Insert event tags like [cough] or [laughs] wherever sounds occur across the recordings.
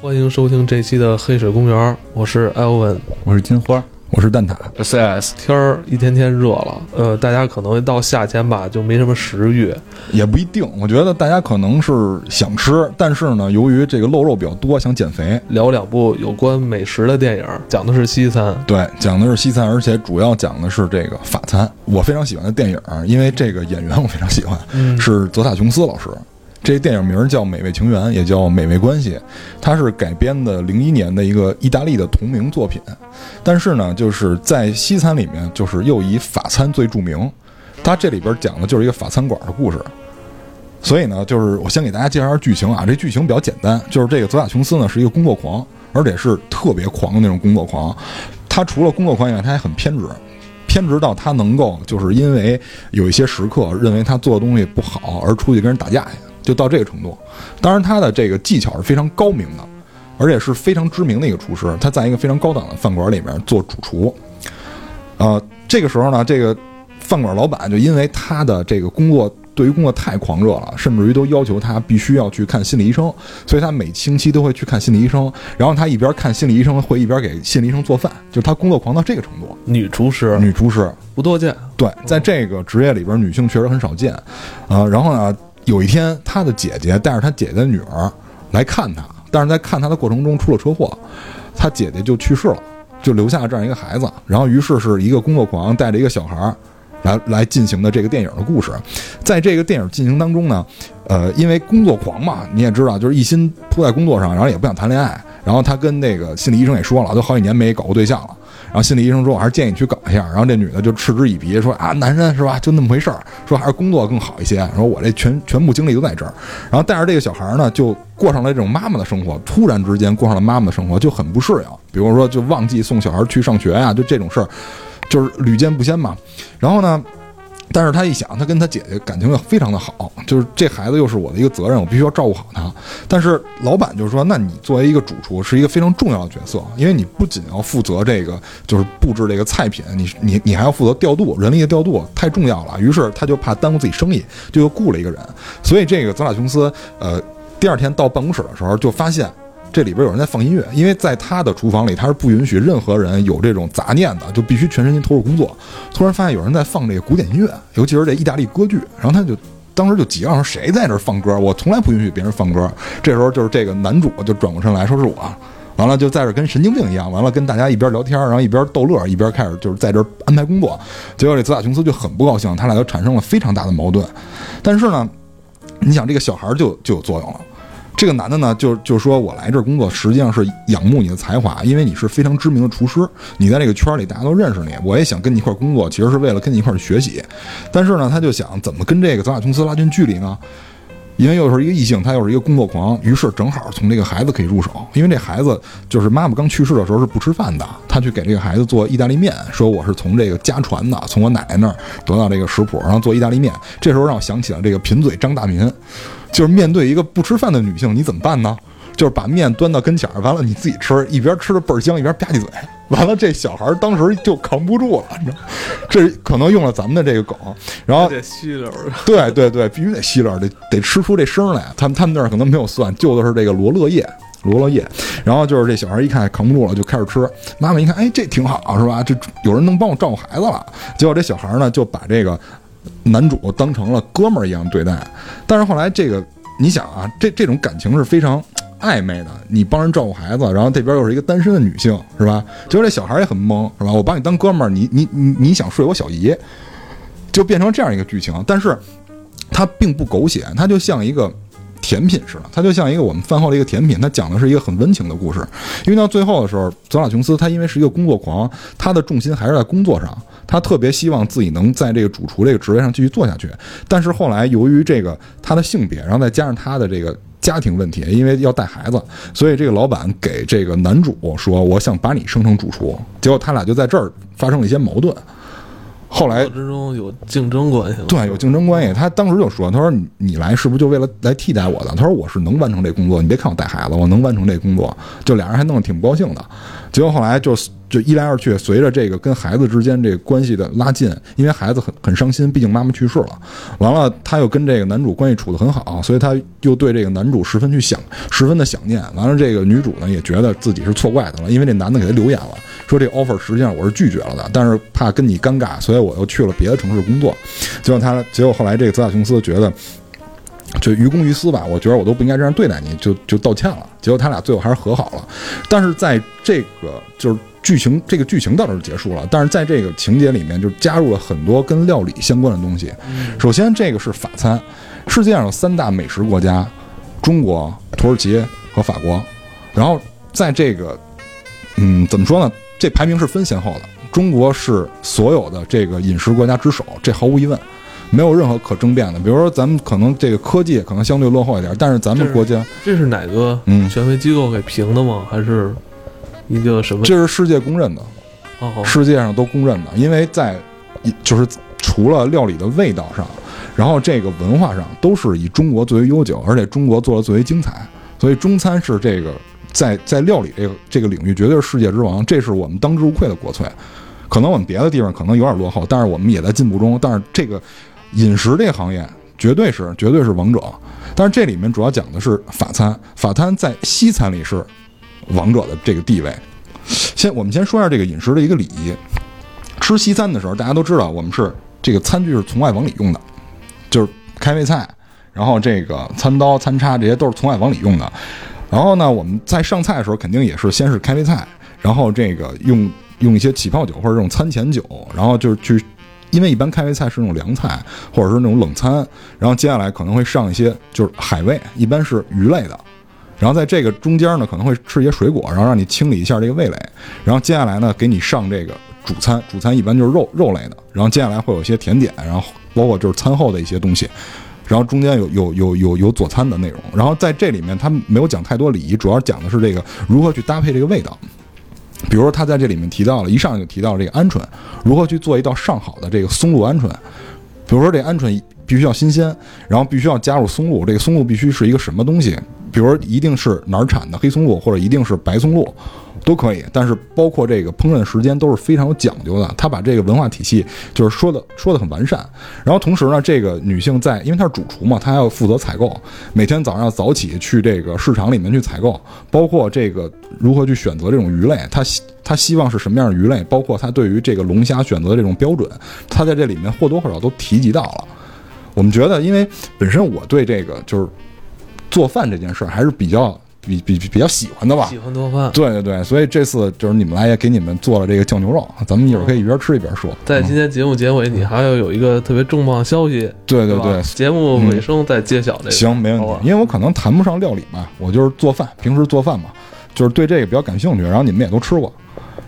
欢迎收听这期的《黑水公园》，我是艾欧文。我是金花，我是蛋挞。CS 天儿一天天热了，呃，大家可能一到夏天吧，就没什么食欲。也不一定，我觉得大家可能是想吃，但是呢，由于这个露肉比较多，想减肥。聊两部有关美食的电影，讲的是西餐。对，讲的是西餐，而且主要讲的是这个法餐。我非常喜欢的电影，因为这个演员我非常喜欢，嗯是泽塔琼斯老师。这电影名叫《美味情缘》，也叫《美味关系》，它是改编的零一年的一个意大利的同名作品。但是呢，就是在西餐里面，就是又以法餐最著名。它这里边讲的就是一个法餐馆的故事。所以呢，就是我先给大家介绍下剧情啊。这剧情比较简单，就是这个泽塔琼斯呢是一个工作狂，而且是特别狂的那种工作狂。他除了工作狂以外，他还很偏执，偏执到他能够就是因为有一些食客认为他做的东西不好而出去跟人打架去，就到这个程度。当然，他的这个技巧是非常高明的，而且是非常知名的一个厨师。他在一个非常高档的饭馆里面做主厨。呃，这个时候呢，这个饭馆老板就因为他的这个工作对于工作太狂热了，甚至于都要求他必须要去看心理医生，所以他每星期都会去看心理医生。然后他一边看心理医生，会一边给心理医生做饭，就是他工作狂到这个程度。女厨师女厨师，不多见，对，在这个职业里边，女性确实很少见。呃，然后呢，有一天，他的姐姐带着他姐姐的女儿来看他，但是在看他的过程中出了车祸，他姐姐就去世了，就留下了这样一个孩子。然后，于是是一个工作狂带着一个小孩儿来来进行的这个电影的故事。在这个电影进行当中呢，呃，因为工作狂嘛，你也知道，就是一心扑在工作上，然后也不想谈恋爱。然后他跟那个心理医生也说了，都好几年没搞过对象了。然后心理医生说：“我还是建议你去搞一下。”然后这女的就嗤之以鼻说：“啊，男人是吧？就那么回事儿。说还是工作更好一些。说我这全全部精力都在这儿。然后带着这个小孩呢，就过上了这种妈妈的生活。突然之间过上了妈妈的生活，就很不适应。比如说，就忘记送小孩去上学呀、就这种事儿，就是屡见不鲜嘛。然后呢？但是他一想，他跟他姐姐感情又非常的好，就是这孩子又是我的一个责任，我必须要照顾好他。但是老板就说，那你作为一个主厨是一个非常重要的角色，因为你不仅要负责这个就是布置这个菜品，你 [laughs] 你你还要负责调度人力的调度，太重要了。于是他就怕耽误自己生意，就又雇了一个人。所以这个泽塔琼斯，呃，第二天到办公室的时候就发现。这里边有人在放音乐，因为在他的厨房里，他是不允许任何人有这种杂念的，就必须全身心投入工作。突然发现有人在放这个古典音乐，尤其是这意大利歌剧，然后他就当时就急了，说谁在这放歌？我从来不允许别人放歌。这时候就是这个男主就转过身来说是我，完了就在这跟神经病一样，完了跟大家一边聊天，然后一边逗乐，一边开始就是在这安排工作。结果这泽塔琼斯就很不高兴，他俩就产生了非常大的矛盾。但是呢，你想这个小孩就就有作用了。这个男的呢，就就说我来这儿工作，实际上是仰慕你的才华，因为你是非常知名的厨师，你在这个圈里大家都认识你，我也想跟你一块儿工作，其实是为了跟你一块儿学习。但是呢，他就想怎么跟这个泽塔琼斯拉近距离呢？因为又是一个异性，他又是一个工作狂，于是正好从这个孩子可以入手。因为这孩子就是妈妈刚去世的时候是不吃饭的，他去给这个孩子做意大利面，说我是从这个家传的，从我奶奶那儿得到这个食谱，然后做意大利面。这时候让我想起了这个贫嘴张大民，就是面对一个不吃饭的女性，你怎么办呢？就是把面端到跟前儿，完了你自己吃，一边吃的倍儿香，一边吧唧嘴，完了这小孩儿当时就扛不住了，你知道吗，这可能用了咱们的这个梗，然后得吸溜儿。对对对，必须得吸溜儿，得得吃出这声来。他们他们那儿可能没有蒜，就的是这个罗勒叶，罗勒叶。然后就是这小孩一看扛不住了，就开始吃。妈妈一看，哎，这挺好是吧？这有人能帮我照顾孩子了。结果这小孩呢，就把这个男主当成了哥们儿一样对待。但是后来这个，你想啊，这这种感情是非常。暧昧的，你帮人照顾孩子，然后这边又是一个单身的女性，是吧？结果这小孩也很懵，是吧？我把你当哥们儿，你你你你想睡我小姨，就变成这样一个剧情。但是它并不狗血，它就像一个甜品似的，它就像一个我们饭后的一个甜品。它讲的是一个很温情的故事。因为到最后的时候，泽拉琼斯他因为是一个工作狂，他的重心还是在工作上，他特别希望自己能在这个主厨这个职位上继续做下去。但是后来由于这个他的性别，然后再加上他的这个。家庭问题，因为要带孩子，所以这个老板给这个男主说：“我想把你升成主厨。”结果他俩就在这儿发生了一些矛盾。后来之中有竞争关系吗？对，有竞争关系。他当时就说：“他说你你来是不是就为了来替代我的？”他说：“我是能完成这工作，你别看我带孩子，我能完成这工作。”就俩人还弄得挺不高兴的。结果后来就就一来二去，随着这个跟孩子之间这个关系的拉近，因为孩子很很伤心，毕竟妈妈去世了。完了，他又跟这个男主关系处得很好，所以他又对这个男主十分去想，十分的想念。完了，这个女主呢也觉得自己是错怪他了，因为这男的给他留言了，说这 offer 实际上我是拒绝了的，但是怕跟你尴尬，所以我又去了别的城市工作。结果他，结果后来这个泽塔琼斯觉得。就于公于私吧，我觉得我都不应该这样对待你，就就道歉了。结果他俩最后还是和好了。但是在这个就是剧情，这个剧情到这儿结束了。但是在这个情节里面，就加入了很多跟料理相关的东西。首先，这个是法餐，世界上有三大美食国家：中国、土耳其和法国。然后在这个，嗯，怎么说呢？这排名是分先后的。中国是所有的这个饮食国家之首，这毫无疑问。没有任何可争辩的，比如说咱们可能这个科技可能相对落后一点，但是咱们国家这是哪个嗯权威机构给评的吗？还是一个什么？这是世界公认的，哦，世界上都公认的，因为在就是除了料理的味道上，然后这个文化上都是以中国最为悠久，而且中国做的最为精彩，所以中餐是这个在在料理这个这个领域绝对是世界之王，这是我们当之无愧的国粹。可能我们别的地方可能有点落后，但是我们也在进步中，但是这个。饮食这行业绝对是绝对是王者，但是这里面主要讲的是法餐，法餐在西餐里是王者的这个地位。先我们先说一下这个饮食的一个礼仪。吃西餐的时候，大家都知道我们是这个餐具是从外往里用的，就是开胃菜，然后这个餐刀、餐叉这些都是从外往里用的。然后呢，我们在上菜的时候肯定也是先是开胃菜，然后这个用用一些起泡酒或者这种餐前酒，然后就是去。因为一般开胃菜是那种凉菜，或者是那种冷餐，然后接下来可能会上一些就是海味，一般是鱼类的，然后在这个中间呢可能会吃一些水果，然后让你清理一下这个味蕾，然后接下来呢给你上这个主餐，主餐一般就是肉肉类的，然后接下来会有一些甜点，然后包括就是餐后的一些东西，然后中间有有有有有佐餐的内容，然后在这里面他没有讲太多礼仪，主要讲的是这个如何去搭配这个味道。比如说，他在这里面提到了，一上就提到这个鹌鹑，如何去做一道上好的这个松露鹌鹑。比如说，这鹌鹑必须要新鲜，然后必须要加入松露，这个松露必须是一个什么东西？比如一定是哪儿产的黑松露，或者一定是白松露。都可以，但是包括这个烹饪时间都是非常有讲究的。他把这个文化体系就是说的说的很完善。然后同时呢，这个女性在，因为她是主厨嘛，她还要负责采购，每天早上要早起去这个市场里面去采购，包括这个如何去选择这种鱼类，她希她希望是什么样的鱼类，包括她对于这个龙虾选择的这种标准，她在这里面或多或少都提及到了。我们觉得，因为本身我对这个就是做饭这件事儿还是比较。比比比较喜欢的吧，喜欢做饭，对对对，所以这次就是你们来也给你们做了这个酱牛肉，咱们一会儿可以一边吃一边说。在今天节目结尾，你还要有一个特别重磅消息，对对对，节目尾声再揭晓这个。行，没问题，因为我可能谈不上料理嘛，我就是做饭，平时做饭嘛，就是对这个比较感兴趣，然后你们也都吃过，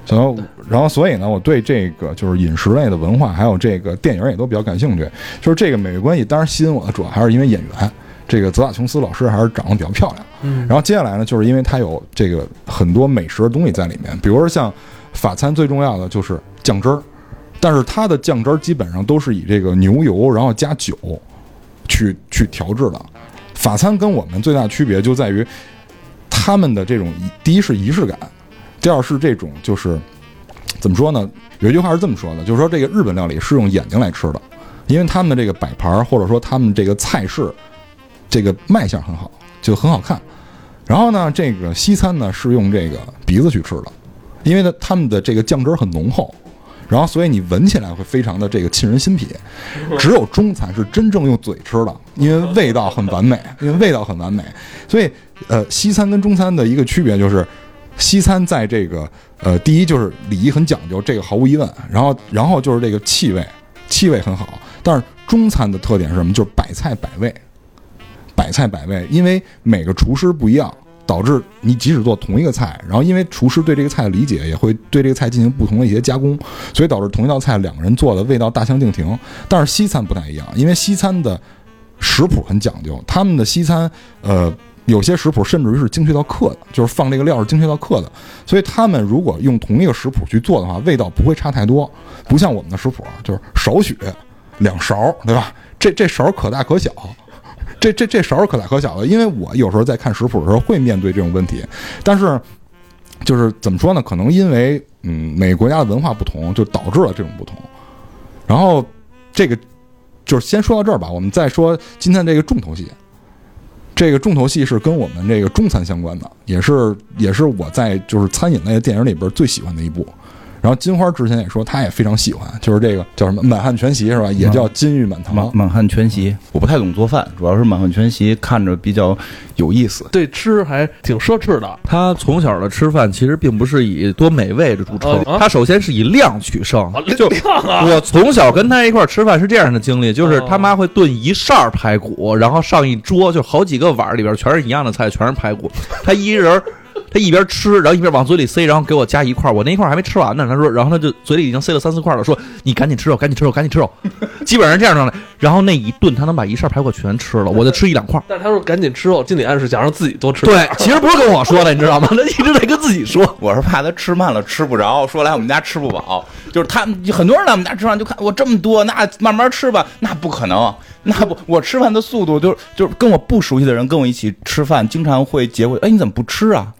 然后，然后所以呢，我对这个就是饮食类的文化，还有这个电影也都比较感兴趣，就是这个美味关系，当然吸引我的主要还是因为演员。这个泽塔琼斯老师还是长得比较漂亮，嗯，然后接下来呢，就是因为它有这个很多美食的东西在里面，比如说像法餐最重要的就是酱汁儿，但是它的酱汁儿基本上都是以这个牛油然后加酒去去调制的。法餐跟我们最大的区别就在于他们的这种第一是仪式感，第二是这种就是怎么说呢？有一句话是这么说的，就是说这个日本料理是用眼睛来吃的，因为他们的这个摆盘或者说他们这个菜式。这个卖相很好，就很好看。然后呢，这个西餐呢是用这个鼻子去吃的，因为呢他们的这个酱汁很浓厚，然后所以你闻起来会非常的这个沁人心脾。[laughs] 只有中餐是真正用嘴吃的，因为味道很完美，因为味道很完美。所以，呃，西餐跟中餐的一个区别就是，西餐在这个呃第一就是礼仪很讲究，这个毫无疑问。然后，然后就是这个气味，气味很好。但是中餐的特点是什么？就是百菜百味。百菜百味，因为每个厨师不一样，导致你即使做同一个菜，然后因为厨师对这个菜的理解也会对这个菜进行不同的一些加工，所以导致同一道菜两个人做的味道大相径庭。但是西餐不太一样，因为西餐的食谱很讲究，他们的西餐呃有些食谱甚至于是精确到克的，就是放这个料是精确到克的，所以他们如果用同一个食谱去做的话，味道不会差太多，不像我们的食谱就是少许两勺，对吧？这这勺可大可小。[laughs] 这这这勺可大可小的，因为我有时候在看食谱的时候会面对这种问题，但是就是怎么说呢？可能因为嗯每个国家的文化不同，就导致了这种不同。然后这个就是先说到这儿吧，我们再说今天这个重头戏。这个重头戏是跟我们这个中餐相关的，也是也是我在就是餐饮类电影里边最喜欢的一部。然后金花之前也说，她也非常喜欢，就是这个叫什么《满汉全席》是吧？也叫《金玉满堂》。满满汉全席，我不太懂做饭，主要是满汉全席看着比较有意思。对吃还挺奢侈的。他从小的吃饭其实并不是以多美味的著称，啊他首先是以量取胜。就量啊！我从小跟他一块儿吃饭是这样的经历，就是他妈会炖一扇儿排骨，然后上一桌就好几个碗儿里边全是一样的菜，全是排骨。他一人儿，他一边吃，然后一边往嘴里塞，然后给我夹一块儿，我那一块儿还没吃完呢。他说，然后他就嘴里已经塞了三四块了，说你赶紧吃肉，赶紧吃肉，赶紧吃肉。基本上这样状态。然后那一顿他能把一扇儿排骨全吃了，我就吃一两块儿。但是他说赶紧吃肉，心理暗示想让自己多吃。对，其实不是跟我说的，你知道吗？他一直在跟自己说。我是怕他吃慢了吃不着，说来我们家吃不饱。就是他很多人来我们家吃饭就看我这么多，那慢慢吃吧，那不可能，那不我吃饭的速度就是就是跟我不熟悉的人跟我一起吃饭，经常会结果，哎你怎么不吃啊？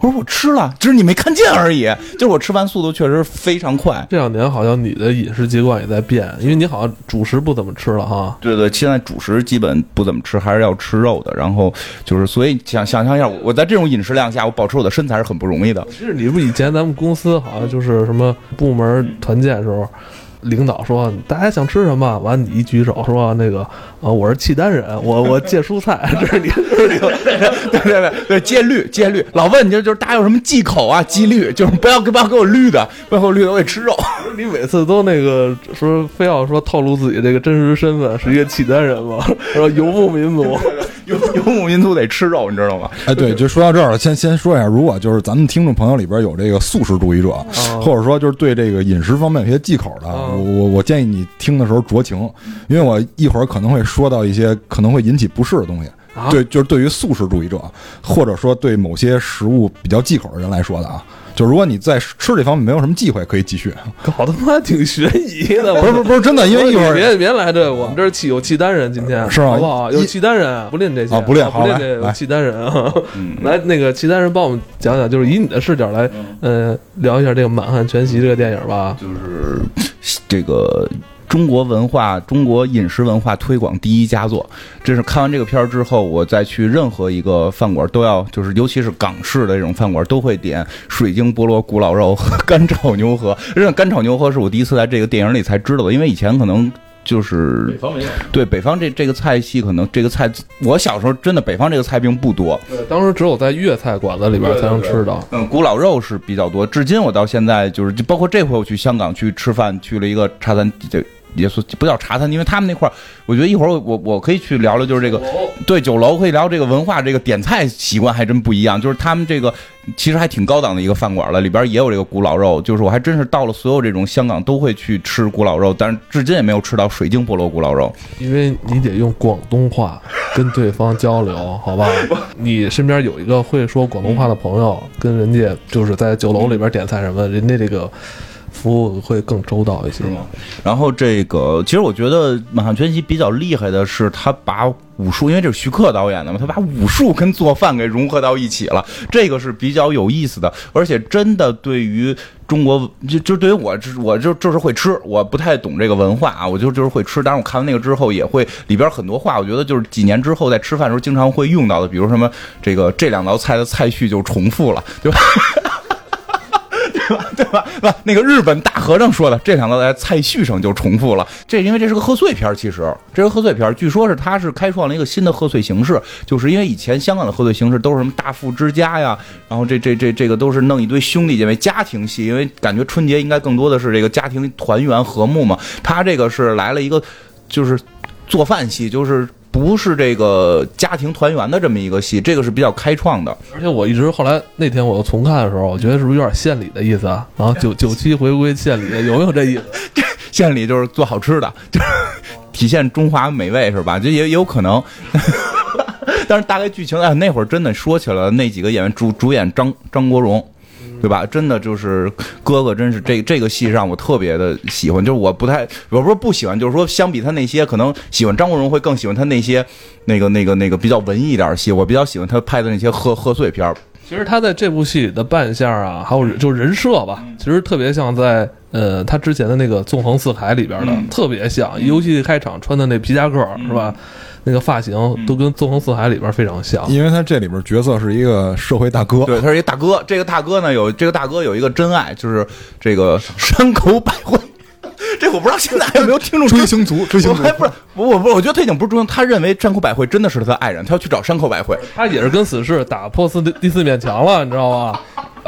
我说我吃了，只是你没看见而已。就是我吃饭速度确实非常快。这两年好像你的饮食习惯也在变，因为你好像主食不怎么吃了哈。对对，现在主食基本不怎么吃，还是要吃肉的。然后就是，所以想想象一下，我在这种饮食量下，我保持我的身材是很不容易的。其实你不以前咱们公司好像就是什么部门团建的时候，领导说大家想吃什么，完你一举手说那个啊我是契丹人，我我 [laughs] 戒蔬菜，这是你这是你对对对对，戒律戒律，老问你就就是大家有什么忌口啊？忌律就是不要不要给我绿的，不要给我绿的，我得吃肉。你每次都那个说非要说透露自己这个真实身份是一个契丹人吗，说游牧民族，[laughs] 游游牧民族得吃肉，你知道吗？哎，对，就说到这儿了，先先说一下，如果就是咱们听众朋友里边有这个素食主义者，或者说就是对这个饮食方面有些忌口的，啊我我我建议你听的时候酌情，因为我一会儿可能会说到一些可能会引起不适的东西。啊对，就是对于素食主义者，或者说对某些食物比较忌口的人来说的啊，就如果你在吃这方面没有什么忌讳，可以继续。搞得他妈挺悬疑的。不是不是不是真的，因为一会儿别别来这，我们这儿契有契丹人，今天是吗好不好？有一契丹人，不练这些啊不练好不练这契丹人啊。嗯 [laughs] 来，那个契丹人帮我们讲讲，就是以你的视角来，呃，聊一下这个《满汉全席》这个电影吧。就是这个中国文化、中国饮食文化推广第一佳作。这是看完这个片儿之后，我再去任何一个饭馆都要，就是尤其是港式的这种饭馆，都会点水晶菠萝古老肉和干炒牛河。真的，干炒牛河是我第一次在这个电影里才知道的，因为以前可能。就是方没有。对北方这这个菜系，可能这个菜，我小时候真的北方这个菜并不多，对，当时只有在粤菜馆子里边才能吃到。嗯，古老肉是比较多。至今我到现在就是，就包括这回我去香港去吃饭，去了一个茶餐，这也说不叫茶餐，因为他们那块儿，我觉得一会儿我我我可以去聊聊，就是这个对酒楼可以聊这个文化，这个点菜习惯还真不一样。就是他们这个其实还挺高档的一个饭馆了，里边也有这个古老肉。就是我还真是到了所有这种香港都会去吃古老肉，但是至今也没有吃到水晶菠萝古老肉。因为你得用广东话跟对方交流，好吧？你身边有一个会说广东话的朋友，跟人家就是在酒楼里边点菜什么，人家这个服务会更周到一些。然后这个，其实我觉得《满汉全席》比较厉害的是，他把武术，因为这是徐克导演的嘛，他把武术跟做饭给融合到一起了，这个是比较有意思的，而且真的对于中国，就就对于我，我就就是会吃，我不太懂这个文化啊，我就就是会吃。但是，我看完那个之后，也会里边很多话，我觉得就是几年之后在吃饭的时候经常会用到的，比如什么这个这两道菜的菜序就重复了，对吧？对吧？对吧？那个日本大和尚说的，这两道在菜序上就重复了。这因为这是个贺岁片，其实这是贺岁片，据说是他是开创了一个新的贺岁形式，就是因为以前香港的贺岁形式都是什么大富之家呀，然后这这这这个都是弄一堆兄弟姐妹家庭戏，因为感觉春节应该更多的是这个家庭团圆和睦嘛。他这个是来了一个就是做饭戏，就是。不是这个家庭团圆的这么一个戏，这个是比较开创的。而且我一直后来那天我又重看的时候，我觉得是不是有点献礼的意思啊？然后九九七回归献礼，有没有这意思？[laughs] 献礼就是做好吃的，就是体现中华美味是吧？这也也有可能。[laughs] 但是大概剧情啊，那会儿真的说起来，那几个演员主主演张张国荣。对吧？真的就是哥哥，真是这这个戏让我特别的喜欢。就是我不太，我不是不喜欢，就是说相比他那些，可能喜欢张国荣会更喜欢他那些那个那个那个比较文艺一点的戏。我比较喜欢他拍的那些贺贺岁片儿。其实他在这部戏里的扮相啊，还有就是人设吧，其实特别像在呃他之前的那个《纵横四海》里边的，嗯特别像。游戏开场穿的那皮夹克是吧？那个发型都跟《纵横四海》里边非常像。因为他这里边角色是一个社会大哥，对，他是一大哥。这个大哥呢，有这个大哥有一个真爱，就是这个山口百惠。[laughs] 这我不知道现在还有没有听众追星族，追星族还不是不不不我觉得他已经不是追星，他认为山口百惠真的是他的爱人，他要去找山口百惠。他也是跟死侍打破四第四面墙了，你知道吧？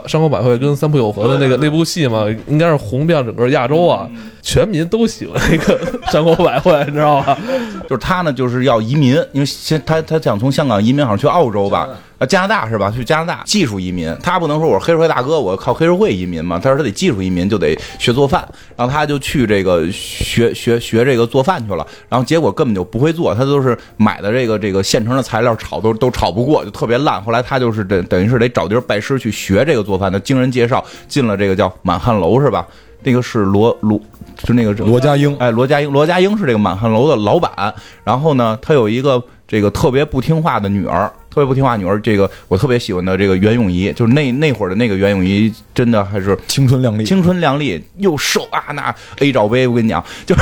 山口百惠跟三浦友和的那个那部戏嘛，应该是红遍整个亚洲啊，全民都喜欢那个山口百惠，你知道吧？[laughs] 就是他呢，就是要移民，因为先他他想从香港移民，好像去澳洲吧，啊加拿大是吧？去加拿大技术移民，他不能说我是黑社会大哥，我靠黑社会移民嘛。他说他得技术移民，就得学做饭，然后他就去这个学学学这个做饭去了，然后结果根本就不会做，他都是买的这个这个现成的材料炒都都炒不过，就特别烂。后来他就是等等于是得找地儿拜师去学这个做饭的，经人介绍进了这个叫满汉楼是吧？那个是罗罗，就那个罗家英，哎，罗家英，罗家英是这个满汉楼的老板。然后呢，他有一个这个特别不听话的女儿，特别不听话女儿。这个我特别喜欢的这个袁咏仪，就是那那会儿的那个袁咏仪，真的还是青春靓丽，青春靓丽又瘦啊，那 A 罩杯，我跟你讲，就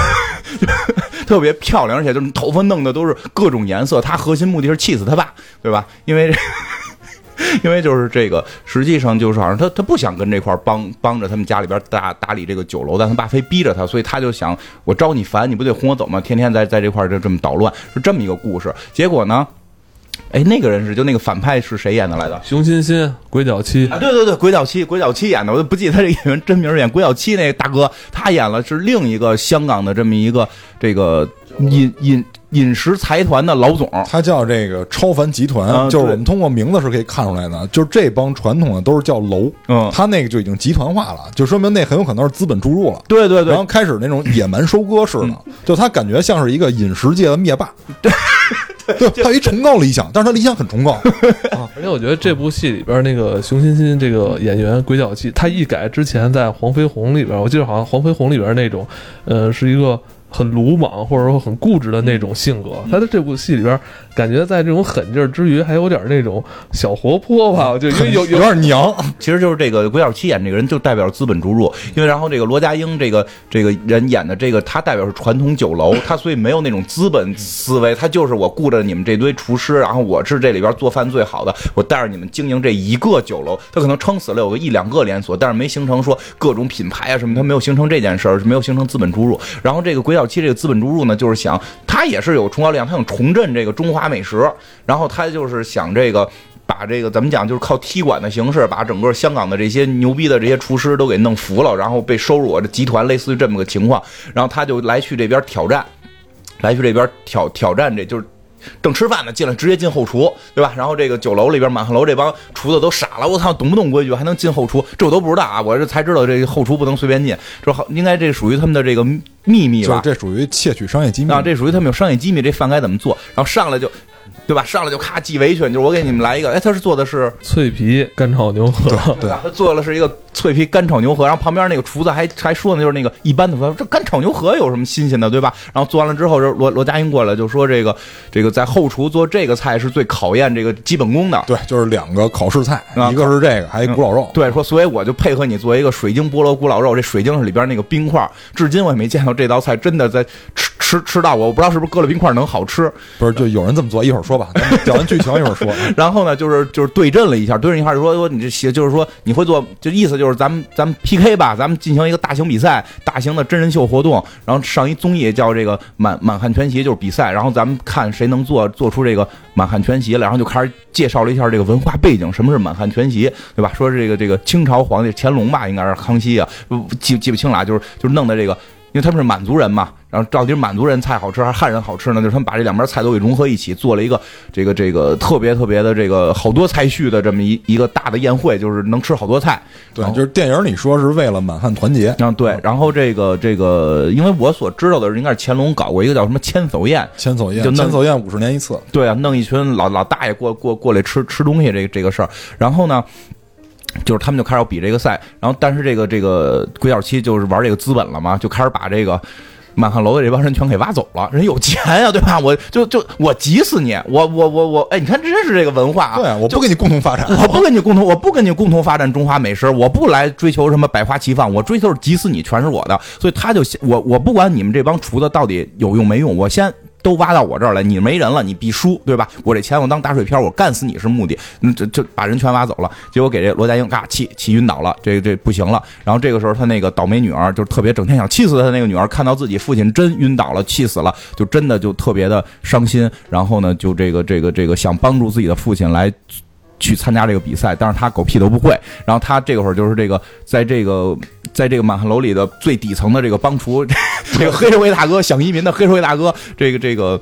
[laughs] 特别漂亮，而且就是头发弄的都是各种颜色。她核心目的是气死他爸，对吧？因为。因为就是这个，实际上就是好像他他不想跟这块帮帮着他们家里边打打理这个酒楼，但他爸非逼着他，所以他就想我招你烦，你不得轰我走吗？天天在在这块就这么捣乱，是这么一个故事。结果呢，哎，那个人是就那个反派是谁演的来的？熊欣欣、鬼脚七，啊，对对对，鬼脚七，鬼脚七演的，我都不记得他这演员真名，演鬼脚七那个大哥，他演了是另一个香港的这么一个这个饮饮饮食财团的老总。他叫这个超凡集团，啊就是我们通过名字是可以看出来的，就是这帮传统的都是叫楼，嗯他那个就已经集团化了，就说明那很有可能是资本注入了。对对对然后开始那种野蛮收割似的，就他感觉像是一个饮食界的灭霸。[laughs] 对，对，他有一崇高理想，但是他理想很崇高啊。[laughs] 而且我觉得这部戏里边那个熊欣欣这个演员鬼脚七，他一改之前在黄飞鸿里边，我记得好像黄飞鸿里边那种，呃，是一个很鲁莽或者说很固执的那种性格。他在这部戏里边，感觉在这种狠劲儿之余，还有点那种小活泼吧。[laughs] 就因为有有点娘，其实就是这个鬼小七演这个人就代表资本注入，因为然后这个罗家英这个这个人演的这个他代表是传统酒楼，[laughs] 他所以没有那种资本思维，他就是我顾着你们这堆厨师，然后我是这里边做饭最好的，我带着你们经营这一个酒楼，他可能撑死了有个一两个连锁，但是没形成说各种品牌啊什么，他没有形成这件事儿，没有形成资本注入。然后这个鬼小七这个资本注入呢，就是想他也是有崇高理想，他想重振这个中华美食，然后他就是想这个。把这个怎么讲，就是靠踢馆的形式，把整个香港的这些牛逼的这些厨师都给弄服了，然后被收入我的集团，类似于这么个情况。然后他就来去这边挑战，来去这边挑挑战，这就是。正吃饭呢，进来直接进后厨，对吧？然后这个酒楼里边满汉楼这帮厨子都傻了，我操，懂不懂规矩还能进后厨？这我都不知道啊，我这才知道这个后厨不能随便进，这好应该这属于他们的这个秘密吧？就是这属于窃取商业机密啊，这属于他们有商业机密，这饭该怎么做？然后上来就，对吧？上来就咔系围裙，就是我给你们来一个，哎，他是做的是脆皮干炒牛河，对他做的是一个脆皮干炒牛河，然后旁边那个厨子还还说呢，就是那个一般的说这干炒牛河有什么新鲜的，对吧？然后做完了之后，这罗罗家英过来就说这个这个在后厨做这个菜是最考验这个基本功的。对，就是两个考试菜，啊一个是这个，还有一古老肉。对，说所以我就配合你做一个水晶菠萝古老肉，这水晶是里边那个冰块，至今我也没见到这道菜真的在吃吃吃到过，我不知道是不是搁了冰块能好吃。不是，就有人这么做，一会儿说吧，咱们讲完剧情一会儿说。[laughs] 然后呢，就是就是对阵了一下，对阵一下就说说你这鞋，就是说你会做，就意思就是咱们咱们 PK 吧，咱们进行一个大型比赛，大型的真人秀活动，然后上一综艺叫这个满满汉全席，就是比赛，然后咱们看谁能做做出这个满汉全席来，然后就开始介绍了一下这个文化背景，什么是满汉全席，对吧？说这个这个清朝皇帝乾隆吧，应该是康熙啊，记记不清了，就是就是弄的这个。因为他们是满族人嘛，然后到底是满族人菜好吃还是汉人好吃呢？就是他们把这两边菜都给融合一起，做了一个这个这个特别特别的这个好多菜序的这么一一个大的宴会，就是能吃好多菜。对，就是电影里说是为了满汉团结，嗯，对。然后这个这个，因为我所知道的是，应该是乾隆搞过一个叫什么千叟宴，千叟宴，就千叟宴五十年一次。对啊，弄一群老老大爷过过过来吃吃东西这个这个事儿。然后呢，就是他们就开始要比这个赛，然后但是这个这个鬼脚七就是玩这个资本了嘛，就开始把这个。满汉楼的这帮人全给挖走了，人有钱呀，对吧？我就就我急死你，我我我我，哎，你看这真是这个文化啊！对，我不跟你共同发展。我不跟你共同，我不跟你共同发展中华美食，我不来追求什么百花齐放，我追求是急死你，全是我的。所以他就我我不管你们这帮厨子到底有用没用，我先都挖到我这儿来，你没人了，你必输，对吧？我这钱我当打水漂，我干死你是目的，嗯，这就把人全挖走了。结果给这罗家英嘎气气晕倒了，这这不行了。然后这个时候他那个倒霉女儿就特别整天想气死他那个女儿，看到自己父亲真晕倒了，气死了，就真的就特别的伤心。然后呢，就这个这个这个想帮助自己的父亲来。去参加这个比赛，但是他狗屁都不会。然后他这个会儿就是这个，在这个，在这个满汉楼里的最底层的这个帮厨，[laughs] 这个黑社会大哥想移民的黑社会大哥，这个这个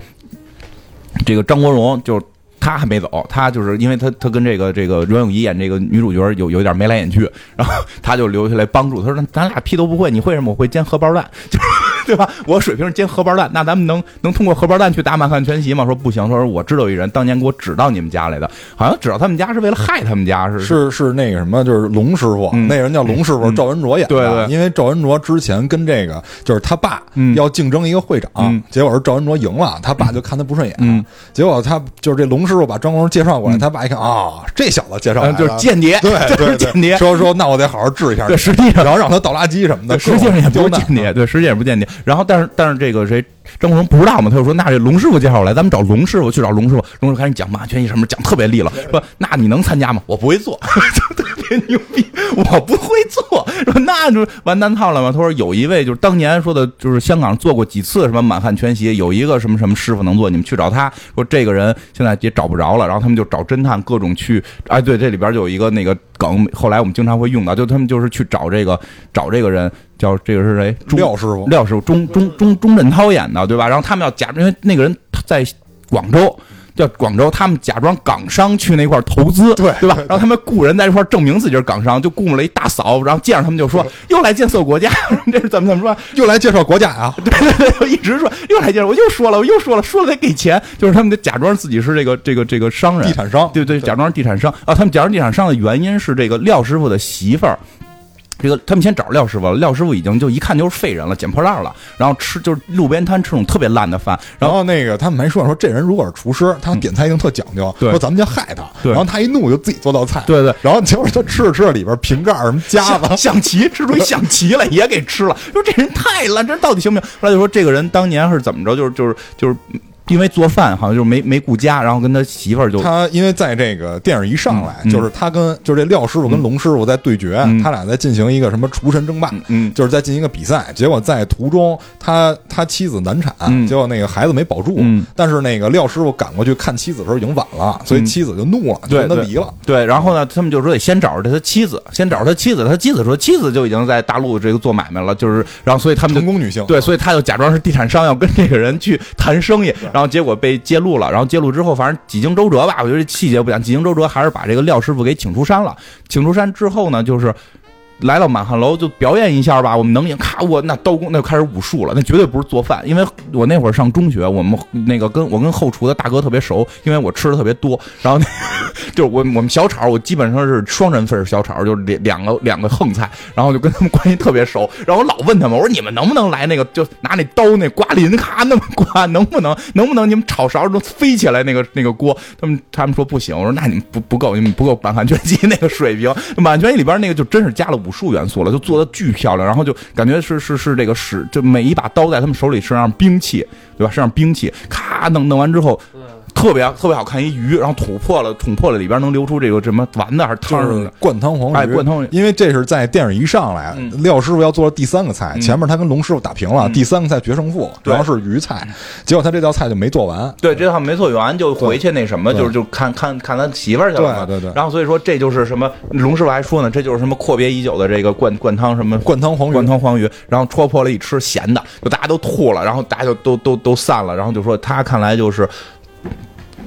这个张国荣就是。他还没走，他就是因为他他跟这个这个阮永仪演这个女主角有有点眉来眼去，然后他就留下来帮助。他说：“咱俩屁都不会，你会什么？我会煎荷包蛋，就 [laughs] [laughs] 对吧？我水平是煎荷包蛋，那咱们能能通过荷包蛋去打满汉全席吗？”说不行，他说我知道一人，当年给我指到你们家来的，好像指到他们家是为了害他们家，是是。是那个什么，就是龙师傅，嗯。那人叫龙师傅，嗯。赵文卓演的。对对。因为赵文卓之前跟这个就是他爸嗯。要竞争一个会长，嗯。结果是赵文卓赢了，他爸就看他不顺眼，嗯。结果他就是这龙师傅把张国荣介绍过来，他爸一看啊，这小子介绍就是间谍，对就是间谍。说说那我得好好治一下，对，实际上。然后让他倒垃圾什么的，对，实际上也不是间谍，对，实际上也不间谍。然后，但是但是这个谁张国荣不知道嘛，他就说那这龙师傅介绍我来，咱们找龙师傅去找龙师傅。龙师傅开始讲马全一什么，讲特别利落，说那你能参加吗？我不会做，[laughs] 就特别牛逼，我不会做。说那就完蛋套了嘛。他说有一位就是当年说的，就是香港做过几次什么满汉全席，有一个什么什么师傅能做，你们去找他。说这个人现在也找不着了，然后他们就找侦探各种去，哎，对，这里边就有一个那个梗，后来我们经常会用到，就他们就是去找这个找这个人，叫这个是谁？朱廖师傅，廖师傅，钟钟钟钟镇涛演的，对吧？然后他们要假，因为那个人在广州。叫广州，他们假装港商去那块儿投资，对对吧？然后他们雇人在这块儿证明自己是港商，就雇了一大嫂，然后见着他们就说又来建设国家，[laughs] 这是怎么怎么说？又来介绍国家啊，对对对，我一直说又来介绍，我又说了，我又说了，说了得给钱，就是他们得假装自己是这个这个这个商人地，产商，对对，假装地产商啊。他们假装地产商的原因是这个廖师傅的媳妇儿。这个他们先找廖师傅了，廖师傅已经就一看就是废人了，捡破烂了，然后吃就是路边摊吃那种特别烂的饭，然后那个他们还说说这人如果是厨师，他点菜一定特讲究，对。说咱们就害他，对。然后他一怒就自己做道菜，对对，然后结果他吃着吃着里边瓶盖什么夹子。象，象棋吃出一象棋来也给吃了，说这人太烂，这人到底行不行？后来就说这个人当年是怎么着，就是就是就是因为做饭好像就是没没顾家，然后跟他媳妇儿就他因为在这个电影一上来，嗯就是他跟就是这廖师傅跟龙师傅在对决，嗯。他俩在进行一个什么厨神争霸，嗯就是在进行一个比赛。结果在途中，他他妻子难产，嗯。结果那个孩子没保住，嗯。但是那个廖师傅赶过去看妻子的时候已经晚了，所以嗯妻子就怒了，就跟他离了。对，然后呢，他们就说得先找着他妻子，先找着他妻子，他妻子说妻子就已经在大陆这个做买卖了，就是然后所以他们就成功女性，对，所以他就假装是地产商，要跟这个人去谈生意，然后结果被揭露了，然后揭露之后，反正几经周折吧，我觉得细节不讲，几经周折还是把这个廖师傅给请出山了。请出山之后呢，就是。来到满汉楼就表演一下吧，我们能赢，咔，我那刀工那就开始武术了，那绝对不是做饭，因为我那会上中学，我们那个跟我跟后厨的大哥特别熟，因为我吃的特别多，然后那 [laughs] 就是我我们小炒，我基本上是双人份小炒，就是两两个两个横菜，然后就跟他们关系特别熟，然后我老问他们，我说你们能不能来那个，就拿那刀那刮鳞，咔那么刮，能不能能不能你们炒勺都飞起来那个那个锅？他们他们说不行，我说那你们不不够，你们不够满汉全席那个水平，满汉全席里边那个就真是加了武术元素了，就做的巨漂亮，然后就感觉是是是这个使，就每一把刀在他们手里身上兵器，对吧？身上兵器，咔弄弄完之后。特别特别好看一鱼，然后捅破了，捅破了里边能流出这个什么丸子还是汤就是什么的，灌汤黄鱼，哎灌汤鱼。因为这是在电影一上来，嗯。廖师傅要做的第三个菜，嗯。前面他跟龙师傅打平了，嗯。第三个菜决胜负，主要是鱼菜，结果他这道菜就没做完，对，这道没做完就回去那什么，就是就看看看他媳妇儿去了嘛。对对对。然后所以说这就是什么，龙师傅还说呢，这就是什么阔别已久的这个灌灌汤什么灌汤黄鱼，灌汤黄鱼，然后戳破了一吃咸的，就大家都吐了，然后大家就都都都散了，然后就说他看来就是。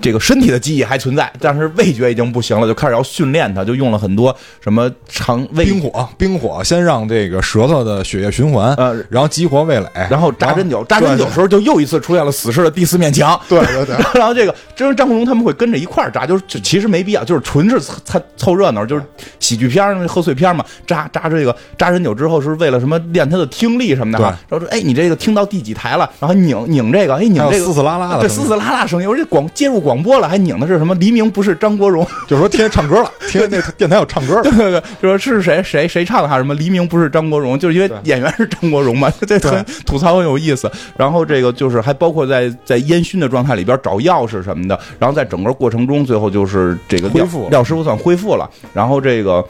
这这个身体的记忆还存在，但是味觉已经不行了，就开始要训练它，就用了很多什么肠胃冰火，冰火，先让这个舌头的血液循环，呃然后激活味蕾，然后扎针灸，扎针灸的时候就又一次出现了死侍的第四面墙。对对对，[laughs] 然后这个真是张国荣他们会跟着一块儿扎，就是就其实没必要，就是纯是凑凑热闹，就是喜剧片儿、贺岁片嘛。扎扎这个扎针灸之后是为了什么练他的听力什么的哈。然后说哎你这个听到第几台了，然后拧拧这个，哎拧这个还有嘶嘶啦啦的对声音嘶嘶啦啦声音，我这广接入广播了，还拧的是什么？黎明不是张国荣，[laughs] 就是说天天唱歌了，天天那电台有唱歌了 [laughs] 对，对对，就说是谁谁谁唱的哈？什么黎明不是张国荣，就是因为演员是张国荣嘛，这很吐槽很有意思。然后这个就是还包括在在烟熏的状态里边找钥匙什么的，然后在整个过程中，最后就是这个廖廖师傅算恢复了，然后这个。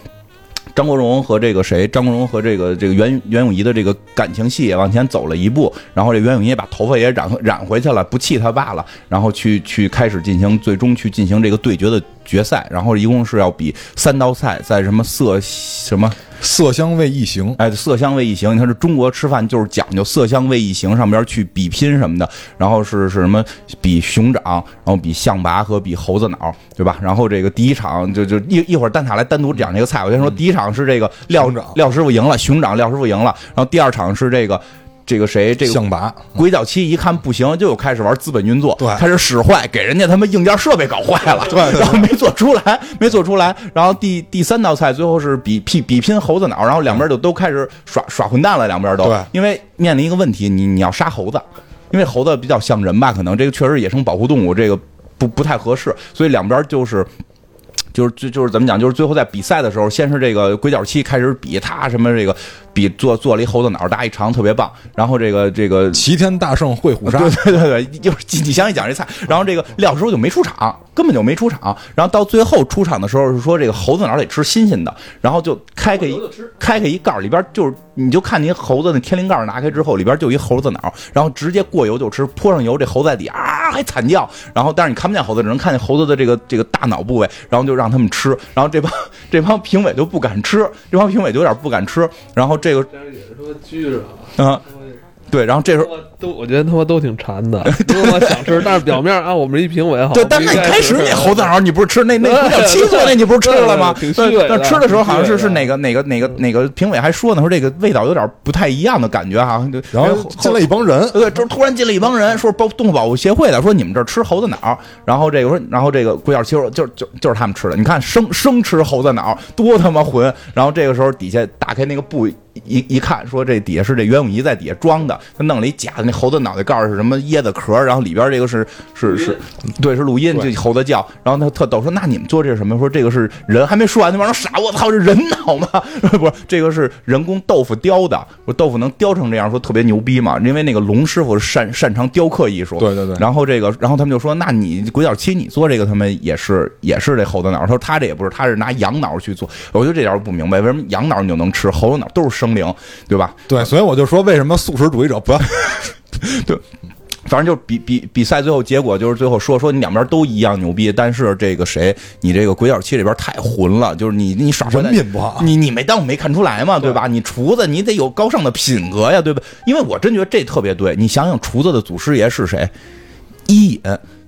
张国荣和这个谁？张国荣和这个这个袁袁咏仪的这个感情戏也往前走了一步，然后这袁咏仪把头发也染染回去了，不气他爸了，然后去去开始进行最终去进行这个对决的决赛，然后一共是要比三道菜在什么色什么色香味异形，哎，色香味异形，你看这中国吃饭就是讲究色香味异形，上边去比拼什么的，然后是是什么比熊掌，然后比象拔和比猴子脑，对吧？然后这个第一场就就一一会儿蛋挞来单独讲这个菜，我先说第一场是这个廖廖师傅赢了，熊掌廖师傅赢了，然后第二场是这个这个谁这个象拔，鬼脚七一看不行，就又开始玩资本运作，对。开始使坏，给人家他妈硬件设备搞坏了，对。对然后没做出来，[laughs] 没做出来，然后第第三道菜最后是比比比拼猴子脑，然后两边就都开始耍耍混蛋了，两边都，对。因为面临一个问题，你你要杀猴子，因为猴子比较像人吧，可能这个确实野生保护动物，这个不不太合适，所以两边就是。就是就就是怎么讲，就是最后在比赛的时候，先是这个鬼脚七开始比他什么这个比做做了一猴子脑，大一尝特别棒，然后这个这个齐天大圣会虎鲨，对对对对，就是你详细讲这菜，然后这个廖师傅就没出场，根本就没出场。然后到最后出场的时候是说这个猴子脑得吃新鲜的，然后就开开一开开一盖儿，里边就是你就看你猴子那天灵盖拿开之后，里边就一猴子脑，然后直接过油就吃，泼上油，这猴子在底啊还惨叫，然后但是你看不见猴子，只能看见猴子的这个这个大脑部位，然后就让他们吃，然后这帮 [laughs] 这帮评委就不敢吃，这帮评委就有点不敢吃，然后这个但是也是他妈拘着，嗯、对，然后这时候都我觉得他妈都挺馋的，[laughs] 都他妈想吃，但是表面啊，我们一评委好，对，但是那你开始那猴子脑你不是吃那那不叫七做那你不是吃了吗？对挺虚伪的对但吃的时候好像是是哪个哪个哪个哪个评委还说呢，说这个味道有点不太一样的感觉哈。然后进来一帮人，对，就是突然进来一帮人，说包动物保护协会的，说你们这儿吃猴子脑，然后这个说，然后这个鬼脚七说，就就就是他们吃的，你看生生吃猴子脑多他妈混，然后这个时候底下打开那个布一一看，说这底下是这袁咏仪在底下装的，他弄了一假的那猴子脑袋盖是什么椰子壳，然后里边这个是是是，对，是录音，这猴子叫，然后他特逗说，那你们做这是什么？说这个是人，还没说完，那帮人傻，我操，这人脑吗？[laughs] 不是，这个是人工豆腐雕的，说豆腐能雕成这样，说特别牛逼嘛，因为那个龙师傅是擅擅长雕刻艺术，对对对然后这个，然后他们就说，那你鬼脚七你做这个，他们也是也是这猴子脑，他说他这也不是，他是拿羊脑去做，我就这点儿不明白，为什么羊脑你就能吃，猴子脑都是生灵，对吧？对，所以我就说，为什么素食主义者不要？[laughs] 反正就比比比赛最后结果就是最后说说你两边都一样牛逼，但是这个谁你这个鬼脚七里边太混了，就是你你耍混蛋人品不好你你没当我没看出来嘛，对吧？你厨子你得有高尚的品格呀，对吧？因为我真觉得这特别对，你想想厨子的祖师爷是谁？伊尹。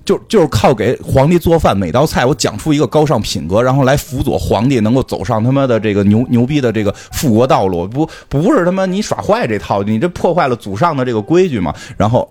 就就是靠给皇帝做饭，每道菜我讲出一个高尚品格，然后来辅佐皇帝能够走上他妈的这个牛牛逼的这个复国道路，不不是他妈你耍坏这套，你这破坏了祖上的这个规矩嘛，然后。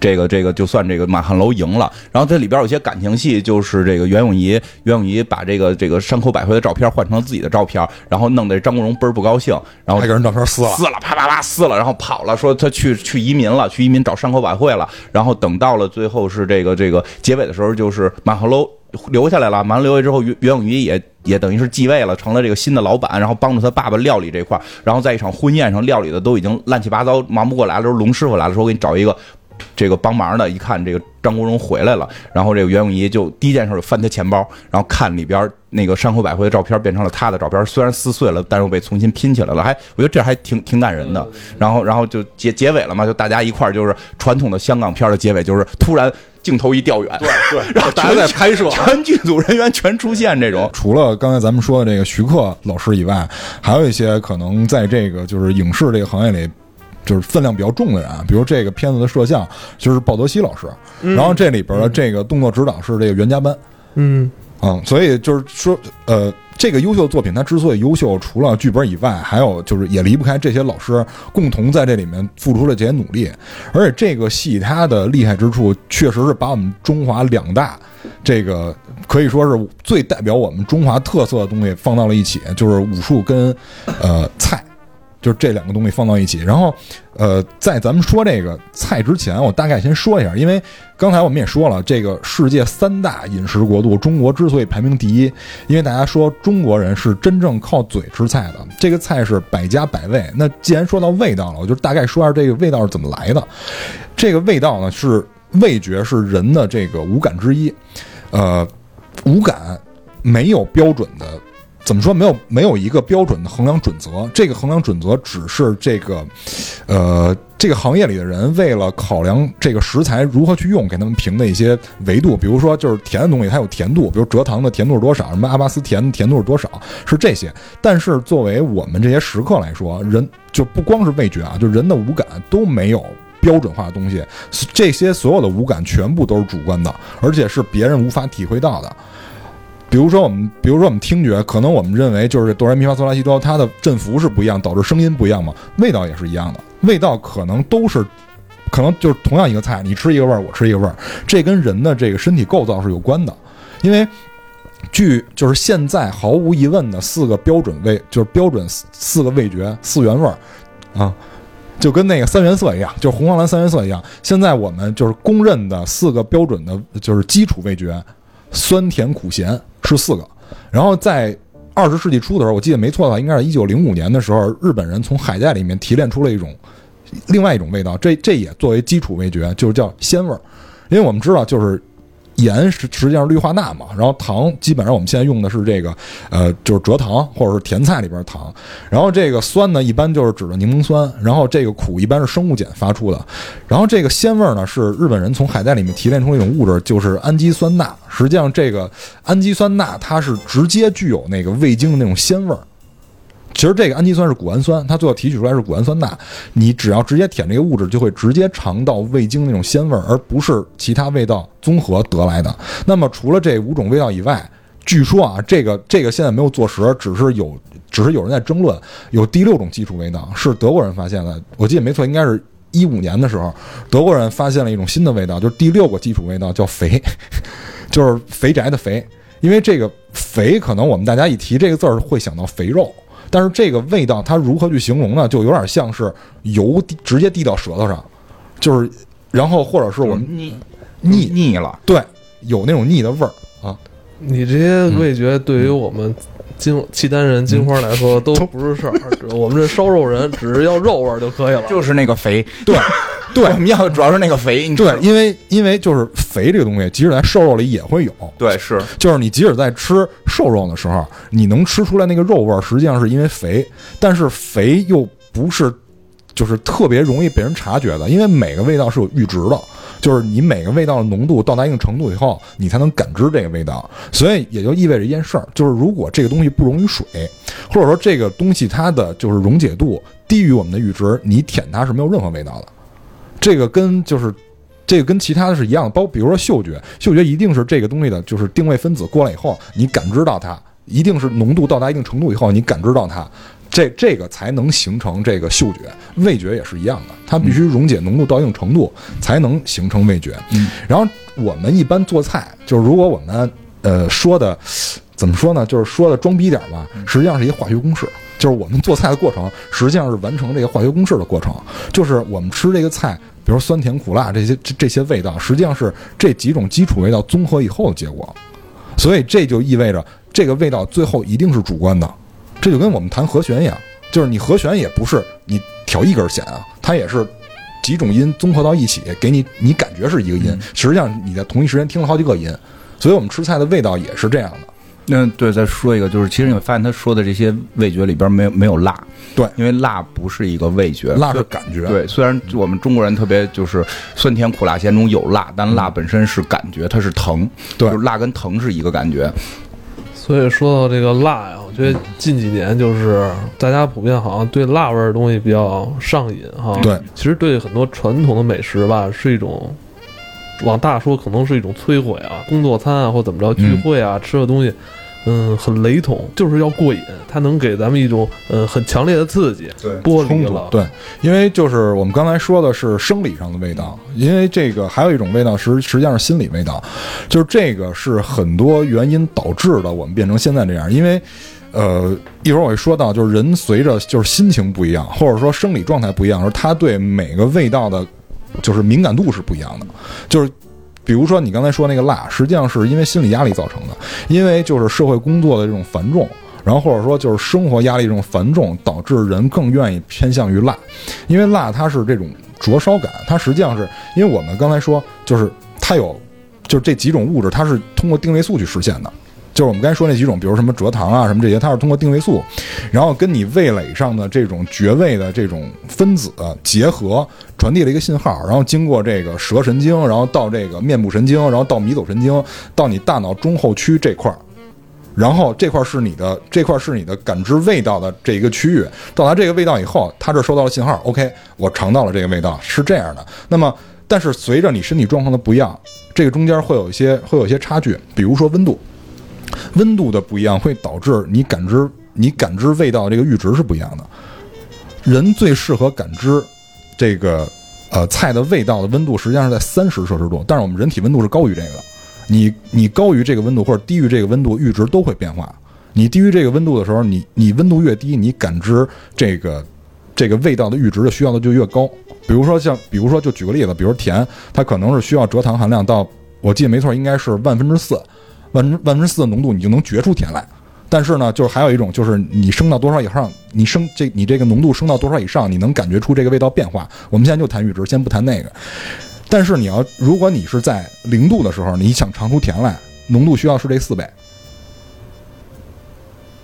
这个这个就算这个满汉楼赢了，然后这里边有些感情戏，就是这个袁咏仪，袁咏仪把这个这个山口百惠的照片换成了自己的照片，然后弄得张国荣倍儿不高兴，然后还给人照片撕了，撕了，啪啪啪撕了，然后跑了，说他去去移民了，去移民找山口百惠了。然后等到了最后是这个这个结尾的时候，就是满汉楼留下来了，满汉留下之后，袁袁咏仪也也等于是继位了，成了这个新的老板，然后帮助他爸爸料理这块儿。然后在一场婚宴上，料理的都已经乱七八糟，忙不过来了。时候龙师傅来了，说我给你找一个。这个帮忙的，一看这个张国荣回来了，然后这个袁咏仪就第一件事就翻他钱包，然后看里边那个山口百惠的照片变成了他的照片，虽然撕碎了，但是又被重新拼起来了，还我觉得这还挺挺感人的。然后然后就结结尾了嘛，就大家一块儿就是传统的香港片的结尾，就是突然镜头一调远，对 [laughs] 对，然后大家在拍摄全剧组人员全出现这种。除了刚才咱们说的这个徐克老师以外，还有一些可能在这个就是影视这个行业里就是分量比较重的人，比如这个片子的摄像就是鲍德西老师，然后这里边的这个动作指导是这个袁家班，嗯嗯，所以就是说，呃，这个优秀作品它之所以优秀，除了剧本以外，还有就是也离不开这些老师共同在这里面付出了这些努力。而且这个戏它的厉害之处，确实是把我们中华两大这个可以说是最代表我们中华特色的东西放到了一起，就是武术跟呃菜。就是这两个东西放到一起，然后，呃，在咱们说这个菜之前，我大概先说一下，因为刚才我们也说了，这个世界三大饮食国度，中国之所以排名第一，因为大家说中国人是真正靠嘴吃菜的，这个菜是百家百味。那既然说到味道了，我就大概说一下这个味道是怎么来的。这个味道呢，是味觉是人的这个五感之一，呃，五感没有标准的。怎么说？没有没有一个标准的衡量准则。这个衡量准则只是这个，呃，这个行业里的人为了考量这个食材如何去用，给他们评的一些维度。比如说，就是甜的东西，它有甜度，比如蔗糖的甜度是多少，什么阿巴斯甜的甜度是多少，是这些。但是作为我们这些食客来说，人就不光是味觉啊，就人的五感都没有标准化的东西。这些所有的五感全部都是主观的，而且是别人无法体会到的。比如说我们，比如说我们听觉，可能我们认为就是哆来咪发嗦拉西哆，它的振幅是不一样，导致声音不一样嘛。味道也是一样的，味道可能都是，可能就是同样一个菜，你吃一个味儿，我吃一个味儿，这跟人的这个身体构造是有关的。因为据就是现在毫无疑问的四个标准味，就是标准四四个味觉四原味儿啊，就跟那个三原色一样，就是红黄蓝三原色一样。现在我们就是公认的四个标准的，就是基础味觉，酸甜苦咸。是四个，然后在二十世纪初的时候，我记得没错的话，应该是一九零五年的时候，日本人从海带里面提炼出了一种另外一种味道，这这也作为基础味觉，就是叫鲜味儿，因为我们知道就是。盐实实际上氯化钠嘛，然后糖基本上我们现在用的是这个，呃，就是蔗糖或者是甜菜里边糖，然后这个酸呢，一般就是指的柠檬酸，然后这个苦一般是生物碱发出的，然后这个鲜味呢是日本人从海带里面提炼出一种物质，就是氨基酸钠。实际上这个氨基酸钠它是直接具有那个味精的那种鲜味儿。其实这个氨基酸是谷氨酸，它最后提取出来是谷氨酸钠。你只要直接舔这个物质，就会直接尝到味精那种鲜味儿，而不是其他味道综合得来的。那么除了这五种味道以外，据说啊，这个这个现在没有坐实，只是有只是有人在争论，有第六种基础味道是德国人发现的。我记得没错，应该是一五年的时候，德国人发现了一种新的味道，就是第六个基础味道叫肥，[laughs] 就是肥宅的肥。因为这个肥，可能我们大家一提这个字儿会想到肥肉。但是这个味道它如何去形容呢？就有点像是油直接滴到舌头上，就是，然后或者是我们腻腻腻了，对，有那种腻的味儿啊。你这些味觉对于我们金契丹人金花来说都不是事儿，我们这烧肉人只是要肉味儿就可以了。就是那个肥，对。[laughs] 对，我们要的主要是那个肥。对，因为因为就是肥这个东西，即使在瘦肉里也会有。对，是，就是你即使在吃瘦肉的时候，你能吃出来那个肉味儿，实际上是因为肥。但是肥又不是，就是特别容易被人察觉的，因为每个味道是有阈值的，就是你每个味道的浓度到达一定程度以后，你才能感知这个味道。所以也就意味着一件事儿，就是如果这个东西不溶于水，或者说这个东西它的就是溶解度低于我们的阈值，你舔它是没有任何味道的。这个跟就是，这个跟其他的是一样的，包比如说嗅觉，嗅觉一定是这个东西的，就是定位分子过来以后，你感知到它，一定是浓度到达一定程度以后，你感知到它，这这个才能形成这个嗅觉。味觉也是一样的，它必须溶解浓度到一定程度，才能形成味觉。然后我们一般做菜，就是如果我们呃说的怎么说呢，就是说的装逼点吧，实际上是一个化学公式。就是我们做菜的过程，实际上是完成这个化学公式的过程。就是我们吃这个菜，比如酸甜苦辣这些这这些味道，实际上是这几种基础味道综合以后的结果。所以这就意味着这个味道最后一定是主观的。这就跟我们弹和弦一样，就是你和弦也不是你调一根弦啊，它也是几种音综合到一起，给你你感觉是一个音，实际上你在同一时间听了好几个音。所以我们吃菜的味道也是这样的。那对，再说一个，就是其实你会发现他说的这些味觉里边没有没有辣，对，因为辣不是一个味觉，辣是感觉。对，虽然我们中国人特别就是酸甜苦辣咸中有辣，但辣本身是感觉，它是疼，对，辣跟疼是一个感觉。所以说到这个辣呀，我觉觉得近几年就是大家普遍好像对辣味儿的东西比较上瘾哈。对，其实对很多传统的美食吧，是一种往大说可能是一种摧毁啊，工作餐啊或怎么着聚会啊、吃的东西。嗯，很雷同，就是要过瘾，它能给咱们一种呃很强烈的刺激，对剥离冲突了，对，因为就是我们刚才说的是生理上的味道，因为这个还有一种味道实实际上是心理味道，就是这个是很多原因导致的，我们变成现在这样，因为。呃，一会儿我会说到，就是人随着就是心情不一样，或者说生理状态不一样，而他对每个味道的，就是敏感度是不一样的。就是比如说你刚才说那个辣，实际上是因为心理压力造成的，因为就是社会工作的这种繁重，然后或者说就是生活压力这种繁重，导致人更愿意偏向于辣，因为辣它是这种灼烧感，它实际上是因为我们刚才说，就是它有，就是这几种物质，它是通过定位素去实现的。就是我们刚才说那几种，比如什么蔗糖啊什么这些，它是通过定位素，然后跟你味蕾上的这种绝味的这种分子结合，传递了一个信号，然后经过这个舌神经，然后到这个面部神经，然后到迷走神经，到你大脑中后区这块儿，然后这块是你的这块是你的感知味道的这一个区域。到达这个味道以后，它这收到了信号，OK，我尝到了这个味道，是这样的。那么，但是随着你身体状况的不一样，这个中间会有一些会有一些差距，比如说温度。温度的不一样会导致你感知你感知味道这个阈值是不一样的。人最适合感知这个呃菜的味道的温度实际上是在三十摄氏度，但是我们人体温度是高于这个的。你你高于这个温度或者低于这个温度，阈值都会变化。你低于这个温度的时候，你你温度越低，你感知这个这个味道的阈值的需要的就越高。比如说像比如说就举个例子，比如甜，它可能是需要蔗糖含量到我记得没错应该是万分之四。万分万分之四的浓度，你就能觉出甜来。但是呢，就是还有一种，就是你升到多少以上，你升这你这个浓度升到多少以上，你能感觉出这个味道变化。我们现在就谈阈值，先不谈那个。但是你要，如果你是在零度的时候，你想尝出甜来，浓度需要是这四倍，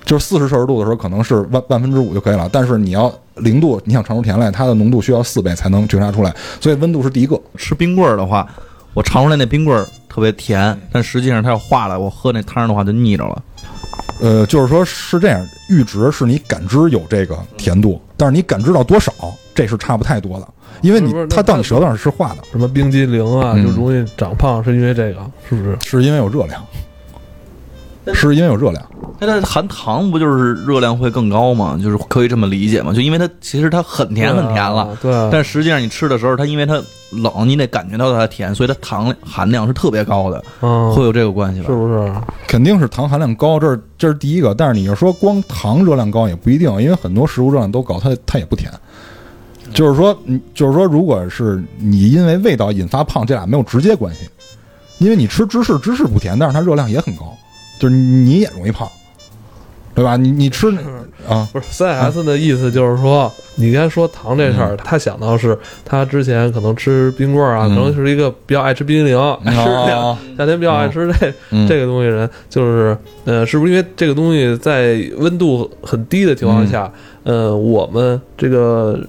就是四十摄氏度的时候，可能是万万分之五就可以了。但是你要零度，你想尝出甜来，它的浓度需要四倍才能觉察出来。所以温度是第一个。吃冰棍儿的话，我尝出来那冰棍儿特别甜，但实际上它要化了，我喝那汤的话就腻着了。呃，就是说是这样，阈值是你感知有这个甜度，但是你感知到多少，这是差不太多的，因为你它到你舌头上是化的，什么冰激凌啊，嗯就容易长胖，是因为这个，是不是？是因为有热量，是因为有热量。那它含糖不就是热量会更高吗？就是可以这么理解吗？就因为它其实它很甜很甜了，对啊，但实际上你吃的时候，它因为它冷，你得感觉到它甜，所以它糖含量是特别高的，嗯，会有这个关系吧是？不是？肯定是糖含量高，这是这是第一个。但是你要说光糖热量高也不一定，因为很多食物热量都高，它它也不甜。就是说，嗯，就是说，如果是你因为味道引发胖，这俩没有直接关系。因为你吃芝士，芝士不甜，但是它热量也很高，就是你也容易胖，对吧？你你吃啊，不是 CS 的意思就是说，你刚才说糖这事儿，他想到是他之前可能吃冰棍儿啊，嗯。可能是一个比较爱吃冰激凌，爱吃两哦夏天比较爱吃这嗯。这个东西人，就是呃，是不是因为这个东西在温度很低的情况下，呃，我们这个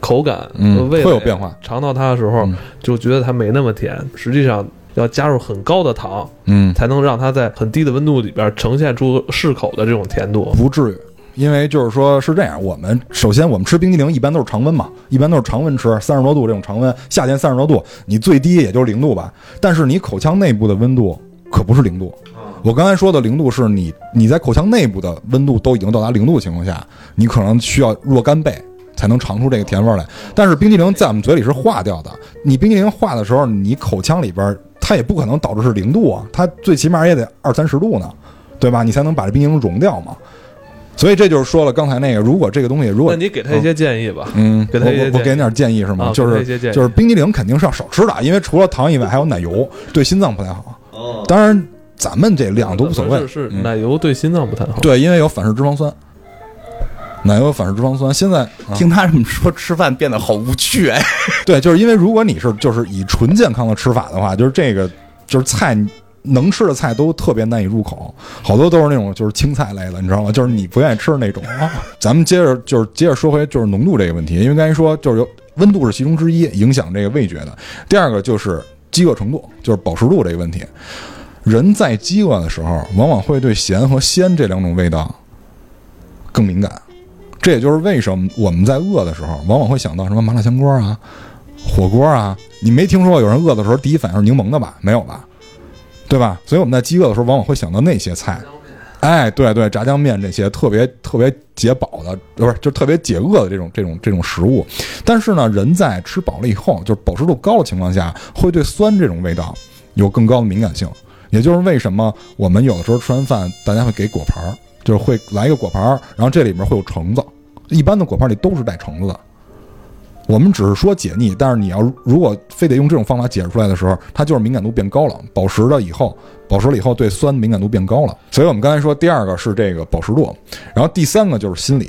口感会有变化。尝到它的时候嗯。就觉得它没那么甜，实际上要加入很高的糖，嗯，才能让它在很低的温度里边呈现出适口的这种甜度。不至于。因为就是说是这样，我们首先我们吃冰激凌一般都是常温嘛，一般都是常温吃，三十多度这种常温，夏天三十多度，你最低也就是零度吧。但是你口腔内部的温度可不是零度，我刚才说的零度是你你在口腔内部的温度都已经到达零度的情况下，你可能需要若干倍才能尝出这个甜味儿来。但是冰激凌在我们嘴里是化掉的，你冰激凌化的时候，你口腔里边儿它也不可能导致是零度啊，它最起码也得二三十度呢，对吧？你才能把这冰激凌融掉嘛。所以这就是说了刚才那个，如果这个东西如果那你给他一些建议吧。嗯，给他我给你点建议是吗？啊就是就是冰激凌肯定是要少吃的，因为除了糖以外还有奶油，对心脏不太好。当然咱们这量都无所谓是。是嗯奶油对心脏不太好。对，因为有反式脂肪酸，奶油反式脂肪酸。现在、啊听他这么说，吃饭变得好无趣哎。[laughs] 对，就是因为如果你是就是以纯健康的吃法的话，就是这个就是菜能吃的菜都特别难以入口，好多都是那种就是青菜类的，你知道吗？就是你不愿意吃的那种。[laughs] 咱们接着就是接着说回就是浓度这个问题，因为刚才说就是有温度是其中之一影响这个味觉的，第二个就是饥饿程度，就是饱食度这个问题。人在饥饿的时候，往往会对咸和鲜这两种味道更敏感。这也就是为什么我们在饿的时候，往往会想到什么麻辣香锅啊、火锅啊。你没听说过有人饿的时候第一反应是柠檬的吧？没有吧？对吧？所以我们在饥饿的时候，往往会想到那些菜。哎，对对，炸酱面这些特别特别解饱的，不是就特别解饿的这种这种这种食物。但是呢，人在吃饱了以后，就是饱食度高的情况下，会对酸这种味道有更高的敏感性。也就是为什么我们有的时候吃完饭，大家会给果盘儿，就是会来一个果盘儿，然后这里面会有橙子。一般的果盘里都是带橙子的。我们只是说解腻，但是你要如果非得用这种方法解释出来的时候，它就是敏感度变高了，保食了以后，保食了以后对酸敏感度变高了。所以我们刚才说第二个是这个保食度，然后第三个就是心理。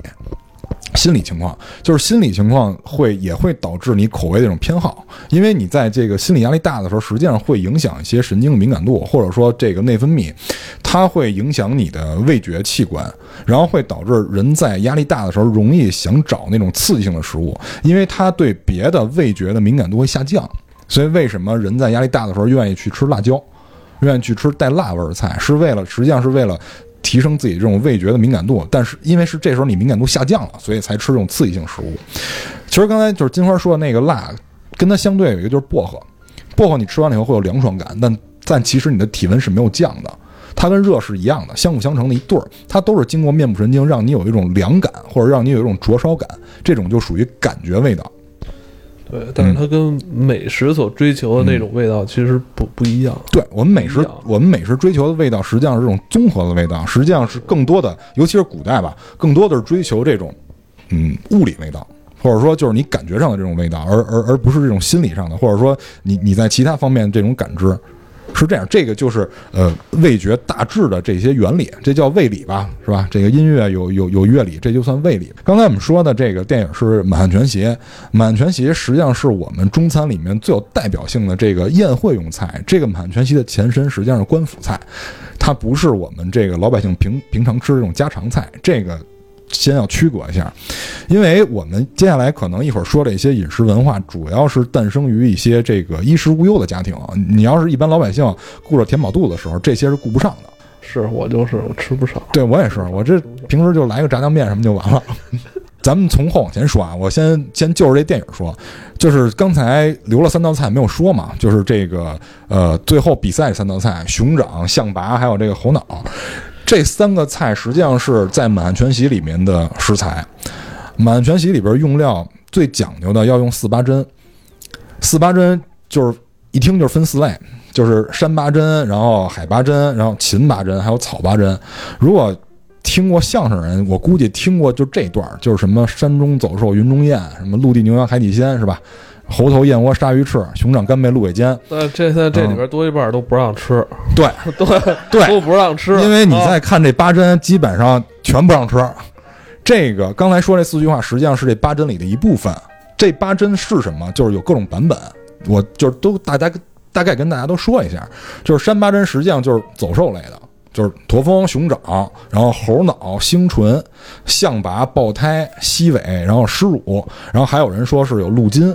心理情况就是心理情况会也会导致你口味的这种偏好，因为你在这个心理压力大的时候，实际上会影响一些神经的敏感度，或者说这个内分泌，它会影响你的味觉器官，然后会导致人在压力大的时候容易想找那种刺激性的食物，因为它对别的味觉的敏感度会下降。所以为什么人在压力大的时候愿意去吃辣椒，愿意去吃带辣味儿的菜，是为了实际上是为了。提升自己这种味觉的敏感度，但是因为是这时候你敏感度下降了，所以才吃这种刺激性食物。其实刚才就是金花说的那个辣，跟它相对有一个就是薄荷，薄荷你吃完了以后会有凉爽感，但但其实你的体温是没有降的，它跟热是一样的，相辅相成的一对儿，它都是经过面部神经让你有一种凉感，或者让你有一种灼烧感，这种就属于感觉味道。对，但是它跟美食所追求的那种味道其实不不一样。对我们美食我们美食追求的味道实际上是这种综合的味道，实际上是更多的，尤其是古代吧，更多的是追求这种嗯物理味道，或者说就是你感觉上的这种味道，而而而不是这种心理上的，或者说你你在其他方面这种感知。是这样，这个就是呃味觉大致的这些原理，这叫味理吧，是吧？这个音乐有有有乐理，这就算味理。刚才我们说的这个电影是《满汉全席》，《满汉全席》实际上是我们中餐里面最有代表性的这个宴会用菜。这个满汉全席的前身实际上是官府菜，它不是我们这个老百姓平平常吃的这种家常菜。这个先要区隔一下，因为我们接下来可能一会儿说的一些饮食文化，主要是诞生于一些这个衣食无忧的家庭啊。你要是一般老百姓顾着填饱肚子的时候，这些是顾不上的。是我就是我吃不上。对我也是，我这平时就来个炸酱面什么就完了。[laughs] 咱们从后往前说啊，我先先就着这电影说，就是刚才留了三道菜没有说嘛，就是这个呃最后比赛三道菜，熊掌、象拔还有这个猴脑，这三个菜实际上是在满汉全席里面的食材。满汉全席里边用料最讲究的要用四八针，四八针就是一听就是分四类，就是山八针，然后海八针，然后秦八针，还有草八针。如果听过相声人，我估计听过就这段，就是什么山中走兽云中雁，什么陆地牛羊海底鲜，是吧？猴头燕窝鲨鱼翅，熊掌干贝鹿尾尖。呃这现在这里边多一半都不让吃，对 [laughs] 对 [laughs] 对，都不让吃，因为你啊再看这八珍，基本上全不让吃。这个刚才说这四句话，实际上是这八珍里的一部分。这八珍是什么？就是有各种版本，我就是都大家大概跟大家都说一下。就是山八珍实际上就是走兽类的，就是驼峰、熊掌，然后猴脑、星唇、象拔、豹胎、犀尾，然后狮乳，然后还有人说是有鹿筋。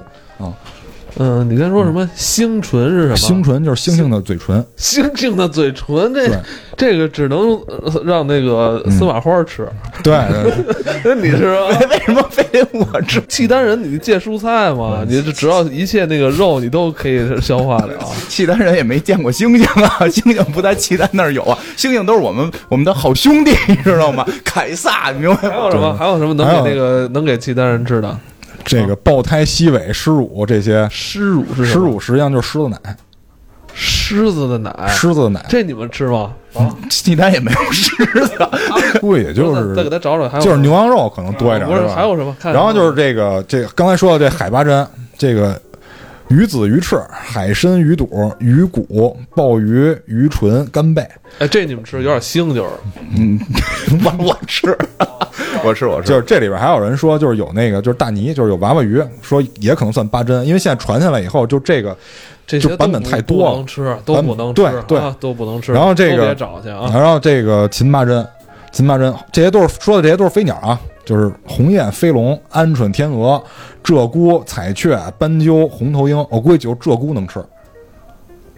嗯，你刚说什么星唇是什么？星唇就是猩猩的嘴唇，星星的嘴唇，这这个只能呃让那个司马花吃，对对对 [laughs] 你是吧？为什么非得我吃？契丹人，你戒蔬菜嘛？你这只要一切那个肉，你都可以消化了。契丹人也没见过猩猩啊，[laughs] 猩猩不在契丹那儿有啊，猩猩都是我们我们的好兄弟，你知道吗？凯撒，你明白吗？还有什么？还有什么能给那个能给契丹人吃的？这个爆胎、吸尾、狮乳这些。狮乳是狮？乳实际上就是狮子奶，狮子的奶，狮子的奶，这你们吃吗？啊，济南也没有狮子，估计也就是再给他找找，还有就是牛羊肉可能多一点，不是吧？还有什么？看然后就是这个这个刚才说的这海八珍，这个鱼子、鱼翅、海参、鱼肚、鱼骨、鲍鱼、鱼唇、干贝，哎，这你们吃有点腥，就是。嗯，我我吃，我吃。我吃，就是这里边还有人说，就是有那个就是大泥，就是有娃娃鱼，说也可能算八珍，因为现在传下来以后，就这个，这些就版本太多了。不能吃，都不能吃，对对啊都不能吃。然后这个别找去啊，然后这个秦八珍，秦八珍这些都是说的这些都是飞鸟啊，就是鸿雁、飞龙、鹌鹑、天鹅、鹧鸪、彩雀、斑鸠、红头鹰，我估计只有鹧鸪能吃。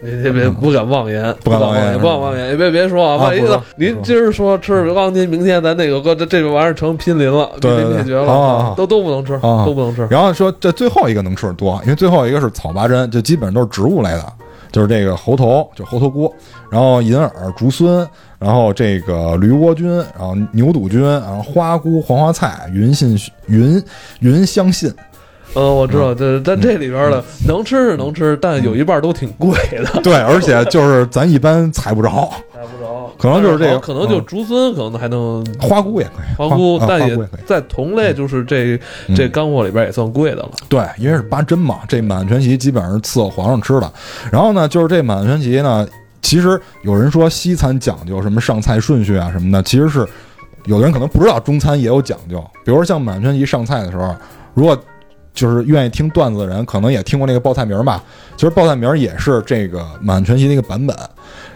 别别别不敢妄言，不敢妄言言，不敢妄言，也别别说啊，万一呢？您今儿说吃钢筋，明天咱那个哥这这个玩意儿成濒临了，濒临灭绝了，都都不能吃，啊都不能吃。然后说这最后一个能吃的多，因为最后一个是草拔针，就基本上都是植物类的，就是这个猴头，就猴头菇，然后银耳、竹荪，然后这个驴窝菌，然后牛肚菌，然后花菇、黄花菜、云信、云云香信，嗯，我知道，这但这里边的能吃是能吃，但有一半都挺贵的，[laughs] 对，而且就是咱一般采不着，采不着。可能就是这个可能就竹荪，可能还能花菇也可以，花菇，啊但也。在同类，就是这嗯这干货里边也算贵的了。对，因为是八珍嘛，这满汉全席基本上是伺候皇上吃的。然后呢，就是这满汉全席呢，其实有人说西餐讲究什么上菜顺序啊什么的，其实是有的人可能不知道中餐也有讲究。比如像满汉全席上菜的时候，如果就是愿意听段子的人，可能也听过那个报菜名儿吧。其实报菜名也是这个满汉全席的一个版本，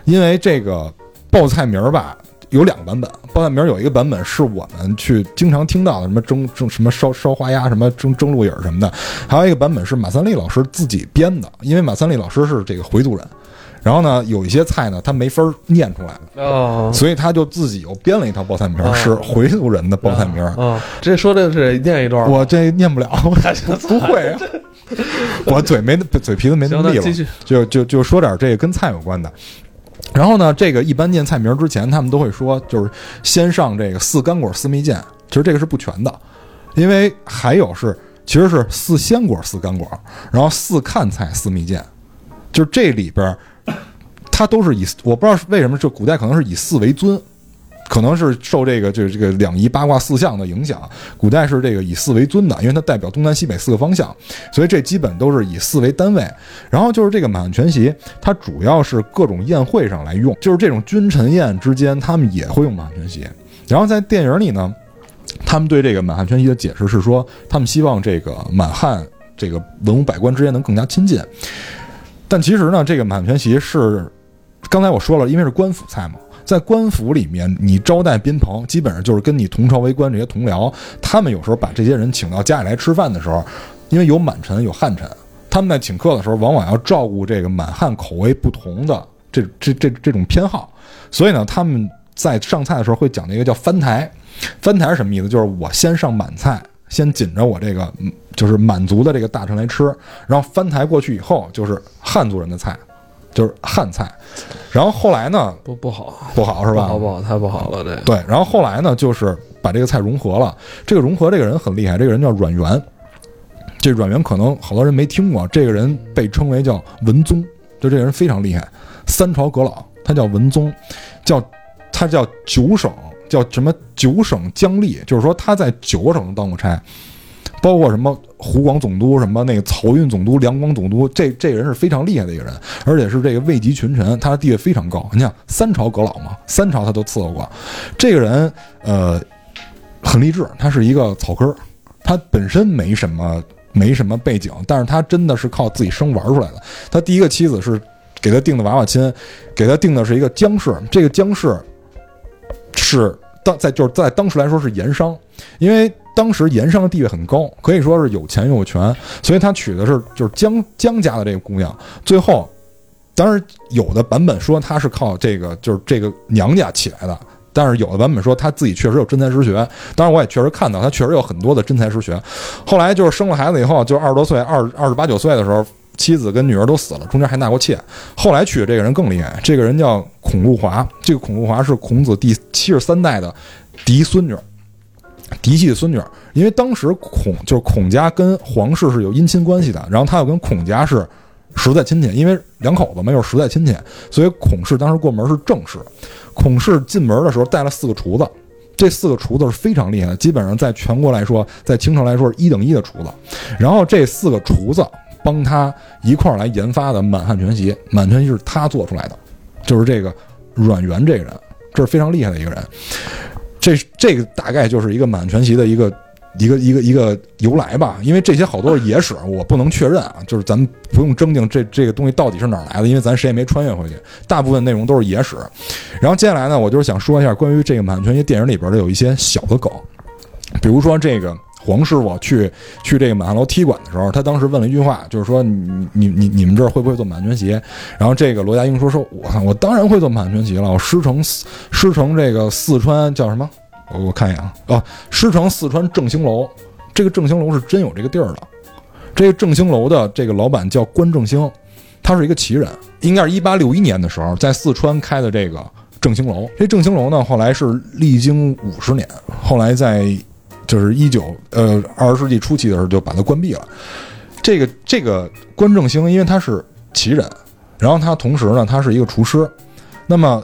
因为这个报菜名吧。有两个版本，报菜名有一个版本是我们去经常听到的，什么蒸蒸 [laughs] 什么烧烧花鸭，什么蒸蒸鹿尾儿什么的，还有一个版本是马三立老师自己编的，因为马三立老师是这个回族人，然后呢有一些菜呢他没法儿念出来，哦。所以他就自己又编了一套报菜名儿，哦。是回族人的报菜名儿。啊，这说的是念一段吗，我这念不了，[laughs] 我不会啊，我嘴没那嘴皮子没那行，么利落，那继续。就就就说点这个跟菜有关的。然后呢，这个一般念菜名之前，他们都会说，就是先上这个四干果四蜜饯，其实这个是不全的，因为还有是其实是四鲜果四干果，然后四看菜四蜜饯，就是这里边儿它都是以我不知道是为什么，就古代可能是以四为尊。可能是受这个就是这个两仪八卦四象的影响，古代是这个以四为尊的，因为它代表东南西北四个方向，所以这基本都是以四为单位。然后就是这个满汉全席，它主要是各种宴会上来用，就是这种君臣宴之间，他们也会用满汉全席。然后在电影里呢，他们对这个满汉全席的解释是说，他们希望这个满汉这个文武百官之间能更加亲近。但其实呢，这个满汉全席是刚才我说了，因为是官府菜嘛。在官府里面，你招待宾朋，基本上就是跟你同朝为官这些同僚，他们有时候把这些人请到家里来吃饭的时候，因为有满臣有汉臣，他们在请客的时候，往往要照顾这个满汉口味不同的这这这这种偏好，所以呢，他们在上菜的时候会讲究一个叫翻台。翻台是什么意思？就是我先上满菜，先紧着我这个就是满族的这个大臣来吃，然后翻台过去以后就是汉族人的菜，就是汉菜。然后后来呢，不不好，不好是吧？不好不好，太不好了，这个对，然后后来呢，就是把这个菜融合了。这个融合这个人很厉害，这个人叫阮元。这阮元可能好多人没听过，这个人被称为叫文宗，就这个人非常厉害，三朝阁老，他叫文宗，叫他叫九省叫什么九省将吏，就是说他在九个省都当过差，包括什么湖广总督、什么那个漕运总督、两广总督，这这人是非常厉害的一个人，而且是这个位极群臣，他的地位非常高。你想三朝阁老嘛，三朝他都伺候过。这个人呃很励志，他是一个草根，他本身没什么没什么背景，但是他真的是靠自己生玩出来的。他第一个妻子是给他定的娃娃亲，给他定的是一个姜氏，这个姜氏是当在就是在当时来说是盐商，因为当时盐商的地位很高，可以说是有钱又有权，所以他娶的是就是姜姜家的这个姑娘。最后，当然有的版本说他是靠这个就是这个娘家起来的，但是有的版本说他自己确实有真才实学。当然我也确实看到他确实有很多的真才实学。后来就是生了孩子以后，就二十多岁、二二十八九岁的时候。妻子跟女儿都死了，中间还纳过妾。后来娶的这个人更厉害，这个人叫孔路华。这个孔路华是孔子第七十三代的嫡孙女，嫡系的孙女。因为当时孔就是孔家跟皇室是有姻亲关系的，然后他又跟孔家是实在亲戚，因为两口子嘛又是实在亲戚，所以孔氏当时过门是正室。孔氏进门的时候带了四个厨子，这四个厨子是非常厉害的，基本上在全国来说，在清朝来说是一等一的厨子。然后这四个厨子。帮他一块儿来研发的满汉全席，满全席是他做出来的，就是这个阮元这个人，这是非常厉害的一个人。这这个大概就是一个满全席的一个一个一个一个由来吧，因为这些好多是野史，我不能确认啊，就是咱们不用争定这这个东西到底是哪儿来的，因为咱谁也没穿越回去，大部分内容都是野史。然后接下来呢，我就是想说一下关于这个满全席电影里边的有一些小的梗。比如说这个黄师傅去去这个满汉楼踢馆的时候，他当时问了一句话，就是说你你你你们这儿会不会做满汉全席？然后这个罗家英说说，我我当然会做满汉全席了，我师承师承这个四川叫什么？我我看一眼啊，哦，师承四川正兴楼，这个正兴楼是真有这个地儿的。这个正兴楼的这个老板叫关正兴，他是一个旗人，应该是一八六一年的时候在四川开的这个正兴楼。这正兴楼呢，后来是历经五十年，后来在就是一九呃二十世纪初期的时候就把它关闭了。这个这个关正兴，因为他是旗人，然后他同时呢他是一个厨师，那么。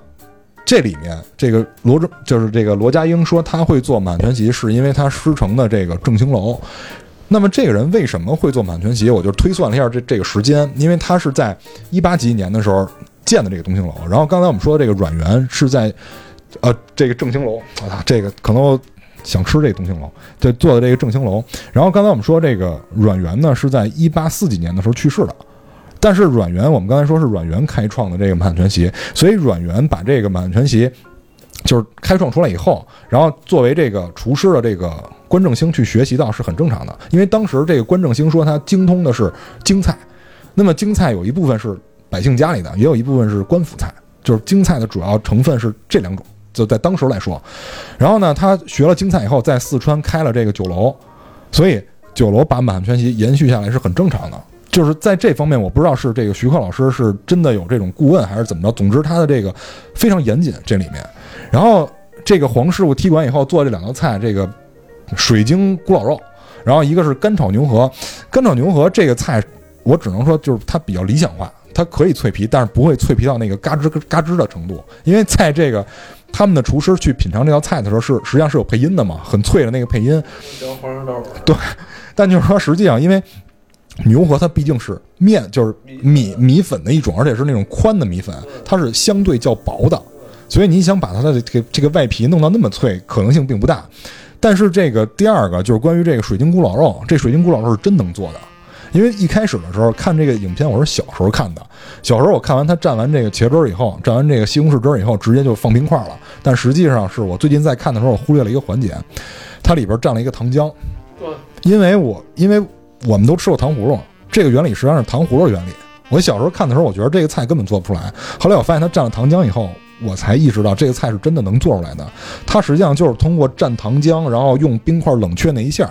这里面，这个罗正就是这个罗家英说他会做满全席，是因为他师承的这个正兴楼。那么这个人为什么会做满全席？我就推算了一下这这个时间，因为他是在一八几几年的时候建的这个东兴楼。然后刚才我们说的这个阮元是在，呃，这个正兴楼啊，这个可能想吃这个东兴楼，就做的这个正兴楼。然后刚才我们说这个阮元呢是在一八四几年的时候去世的。但是阮元，我们刚才说是阮元开创的这个满汉全席，所以阮元把这个满汉全席就是开创出来以后，然后作为这个厨师的这个关正兴去学习到是很正常的，因为当时这个关正兴说他精通的是京菜，那么京菜有一部分是百姓家里的，也有一部分是官府菜，就是京菜的主要成分是这两种，就在当时来说，然后呢，他学了京菜以后，在四川开了这个酒楼，所以酒楼把满汉全席延续下来是很正常的。就是在这方面，我不知道是这个徐克老师是真的有这种顾问，还是怎么着。总之，他的这个非常严谨这里面。然后，这个黄师傅踢馆以后做这两道菜，这个水晶咕老肉，然后一个是干炒牛河。干炒牛河这个菜，我只能说就是它比较理想化，它可以脆皮，但是不会脆皮到那个嘎吱嘎吱的程度。因为在这个他们的厨师去品尝这道菜的时候，是实际上是有配音的嘛，很脆的那个配音。黄生豆。对，但就是说，实际上因为。牛河它毕竟是面，就是米米粉的一种，而且是那种宽的米粉，它是相对较薄的，所以你想把它的这个这个外皮弄到那么脆，可能性并不大。但是这个第二个就是关于这个水晶咕老肉，这水晶咕老肉是真能做的，因为一开始的时候看这个影片，我是小时候看的，小时候我看完他蘸完这个茄汁儿以后，蘸完这个西红柿汁儿以后，直接就放冰块了。但实际上是我最近在看的时候，我忽略了一个环节，它里边蘸了一个糖浆，对因为我因为。我们都吃过糖葫芦，这个原理实际上是糖葫芦原理。我小时候看的时候，我觉得这个菜根本做不出来。后来我发现它蘸了糖浆以后，我才意识到这个菜是真的能做出来的。它实际上就是通过蘸糖浆，然后用冰块冷却那一下，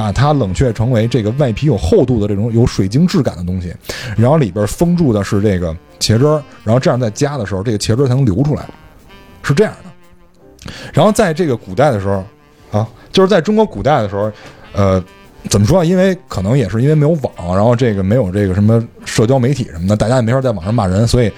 把它冷却成为这个外皮有厚度的这种有水晶质感的东西，然后里边封住的是这个茄汁儿，然后这样在加的时候，这个茄汁儿才能流出来，是这样的。然后在这个古代的时候，啊，就是在中国古代的时候，呃。怎么说啊？因为可能也是因为没有网，然后这个没有这个什么社交媒体什么的，大家也没法在网上骂人，所以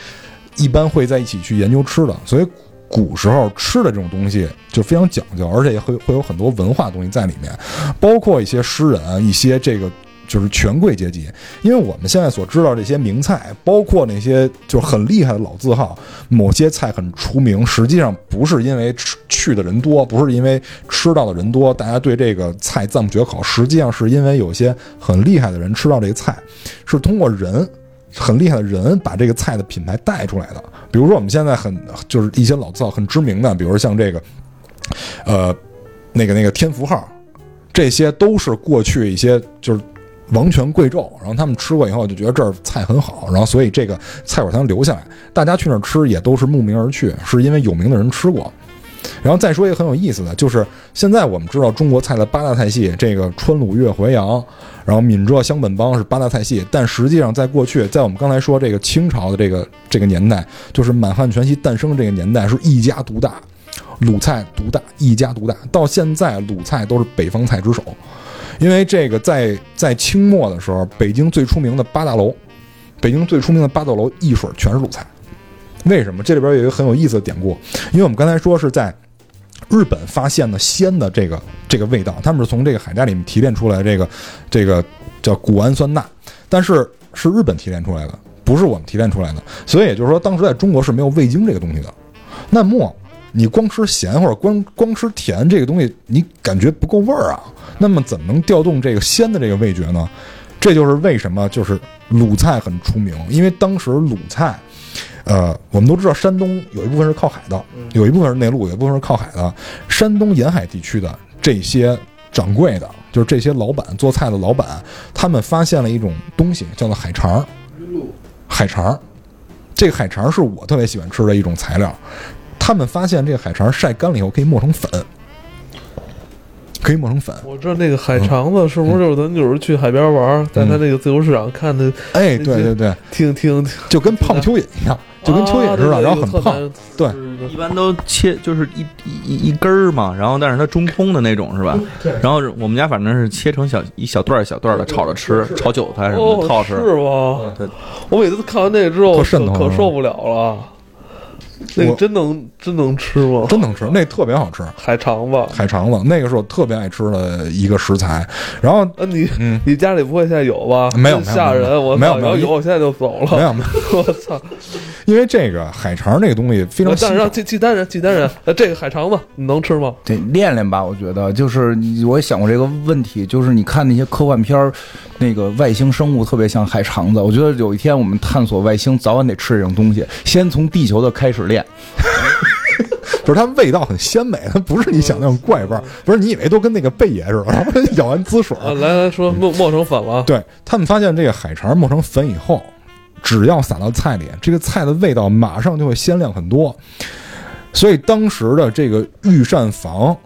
一般会在一起去研究吃的。所以古时候吃的这种东西就非常讲究，而且也会会有很多文化东西在里面，包括一些诗人，一些这个。就是权贵阶级，因为我们现在所知道这些名菜，包括那些就是很厉害的老字号，某些菜很出名，实际上不是因为吃去的人多，不是因为吃到的人多，大家对这个菜赞不绝口，实际上是因为有些很厉害的人吃到这个菜，是通过人很厉害的人把这个菜的品牌带出来的。比如说我们现在很就是一些老字号很知名的，比如像这个，呃，那个那个天福号，这些都是过去一些就是。王权贵胄，然后他们吃过以后就觉得这儿菜很好，然后所以这个菜馆才能留下来。大家去那儿吃也都是慕名而去，是因为有名的人吃过。然后再说一个很有意思的，就是现在我们知道中国菜的八大菜系，这个川鲁粤淮扬，然后闽浙湘本帮是八大菜系。但实际上在过去，在我们刚才说这个清朝的这个这个年代，就是满汉全席诞生这个年代，是一家独大，鲁菜独大，一家独大。到现在鲁菜都是北方菜之首。因为这个在在清末的时候，北京最出名的八大楼，北京最出名的八大楼一水全是鲁菜。为什么？这里边有一个很有意思的典故。因为我们刚才说是在日本发现的鲜的这个这个味道，他们是从这个海带里面提炼出来这个这个叫谷氨酸钠，但是是日本提炼出来的，不是我们提炼出来的。所以也就是说，当时在中国是没有味精这个东西的。那么你光吃咸或者光光吃甜这个东西，你感觉不够味儿啊？那么怎么能调动这个鲜的这个味觉呢？这就是为什么就是鲁菜很出名，因为当时鲁菜，呃，我们都知道山东有一部分是靠海的，有一部分是内陆，有一部分是靠海的。山东沿海地区的这些掌柜的，就是这些老板做菜的老板，他们发现了一种东西，叫做海肠儿。海肠儿，这个海肠儿是我特别喜欢吃的一种材料。他们发现这个海肠儿晒干了以后可以磨成粉，可以磨成粉。我知道那个海肠子是不是就是咱有时候去海边玩，在他那个自由市场看的，哎，对对对，挺挺挺就跟胖蚯蚓一样，就跟蚯蚓似的，啊然后很胖。。对一般都切就是一一一一根儿嘛，然后但是它中空的那种是吧？对然后我们家反正是切成小一小段儿一小段儿的炒着吃，炒韭菜什么的，哦，套吃。是吗？对，我每次看完那个之后，可受不了了。那个真能真能吃吗？真能吃，那特别好吃。海肠子。海肠子，那个是我特别爱吃的一个食材。然后，啊，你嗯，你家里不会现在有吧？没有吓人！我！没有没有有，我现在就走了。没有没有，[laughs] 我操！因为这个海肠这个东西非常但是让契契丹人，契丹人，呃，这个海肠子你能吃吗？得练练吧，我觉得就是我也想过这个问题，就是你看那些科幻片儿，那个外星生物特别像海肠子。我觉得有一天我们探索外星，早晚得吃这种东西，先从地球的开始练。[laughs] 就是它味道很鲜美，它不是你想那种怪味儿，不是你以为都跟那个贝爷似的，然后咬完滋水。啊，来来说磨磨成粉了。对他们发现这个海肠磨成粉以后，只要撒到菜里，这个菜的味道马上就会鲜亮很多。所以当时的这个御膳房，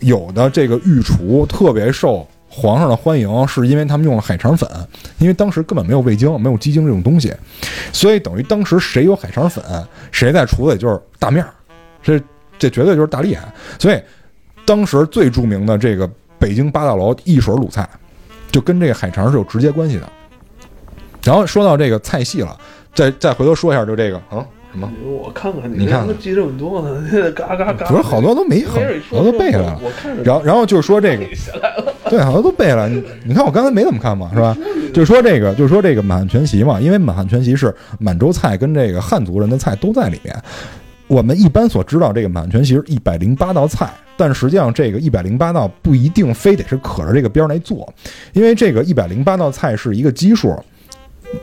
有的这个御厨特别受皇上的欢迎，是因为他们用了海肠粉，因为当时根本没有味精、没有鸡精这种东西，所以等于当时谁有海肠粉，谁在厨子里就是大面儿，这这绝对就是大厉害。所以当时最著名的这个北京八大楼一水卤菜，就跟这个海肠是有直接关系的。然后说到这个菜系了，再再回头说一下，就这个啊什么，我看看你看看记这么多呢？[laughs] 嘎嘎嘎，不是好多都没好多都背下来了。然后然后就是说这个，[laughs] 对，好多都背了。你你看我刚才没怎么看嘛，是吧？就是说这个，就是说这个满汉全席嘛，因为满汉全席是满洲菜跟这个汉族人的菜都在里面。我们一般所知道这个满汉全席是一百零八道菜，但实际上这个一百零八道不一定非得是可着这个边儿来做，因为这个一百零八道菜是一个基数。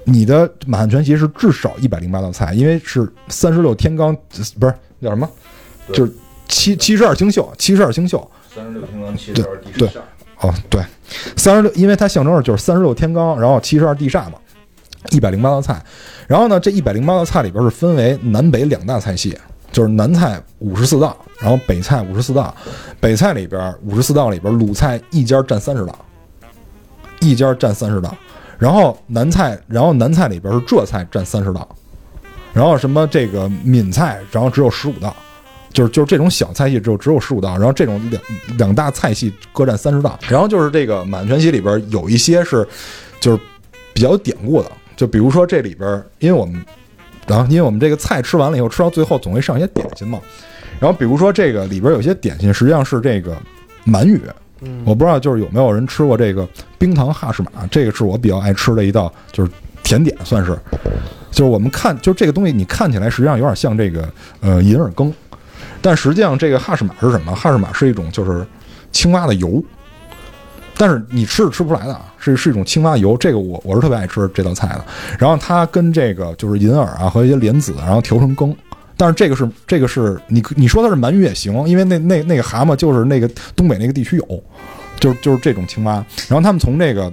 你的满汉全席是至少一百零八道菜，因为是三十六天罡，不是叫什么？就是七七十二星宿，七十二星宿。三十六天罡七十二地煞哦，对，三十六，因为它象征着就是三十六天罡，然后七十二地煞嘛，一百零八道菜。然后呢，这一百零八道菜里边是分为南北两大菜系，就是南菜五十四道，然后北菜五十四道。北菜里边五十四道里边，鲁菜一家占三十道，一家占三十道。然后南菜，然后南菜里边是浙菜占三十道，然后什么这个闽菜，然后只有十五道。就是就是这种小菜系只有只有十五道，然后这种两两大菜系各占三十道，然后就是这个满全席里边有一些是就是比较典故的，就比如说这里边，因为我们然后因为我们这个菜吃完了以后，吃到最后总会上一些点心嘛，然后比如说这个里边有些点心实际上是这个满语，我不知道就是有没有人吃过这个冰糖哈士玛，这个是我比较爱吃的一道就是甜点，算是。就是我们看，就是这个东西，你看起来实际上有点像这个呃银耳羹，但实际上这个哈士马是什么？哈士马是一种就是青蛙的油，但是你吃是吃不出来的，是是一种青蛙油。这个我我是特别爱吃这道菜的。然后它跟这个就是银耳啊和一些莲子，然后调成羹。但是这个是这个是你你说它是鳗鱼也行，因为那那那个蛤蟆就是那个东北那个地区有，就是就是这种青蛙。然后他们从这个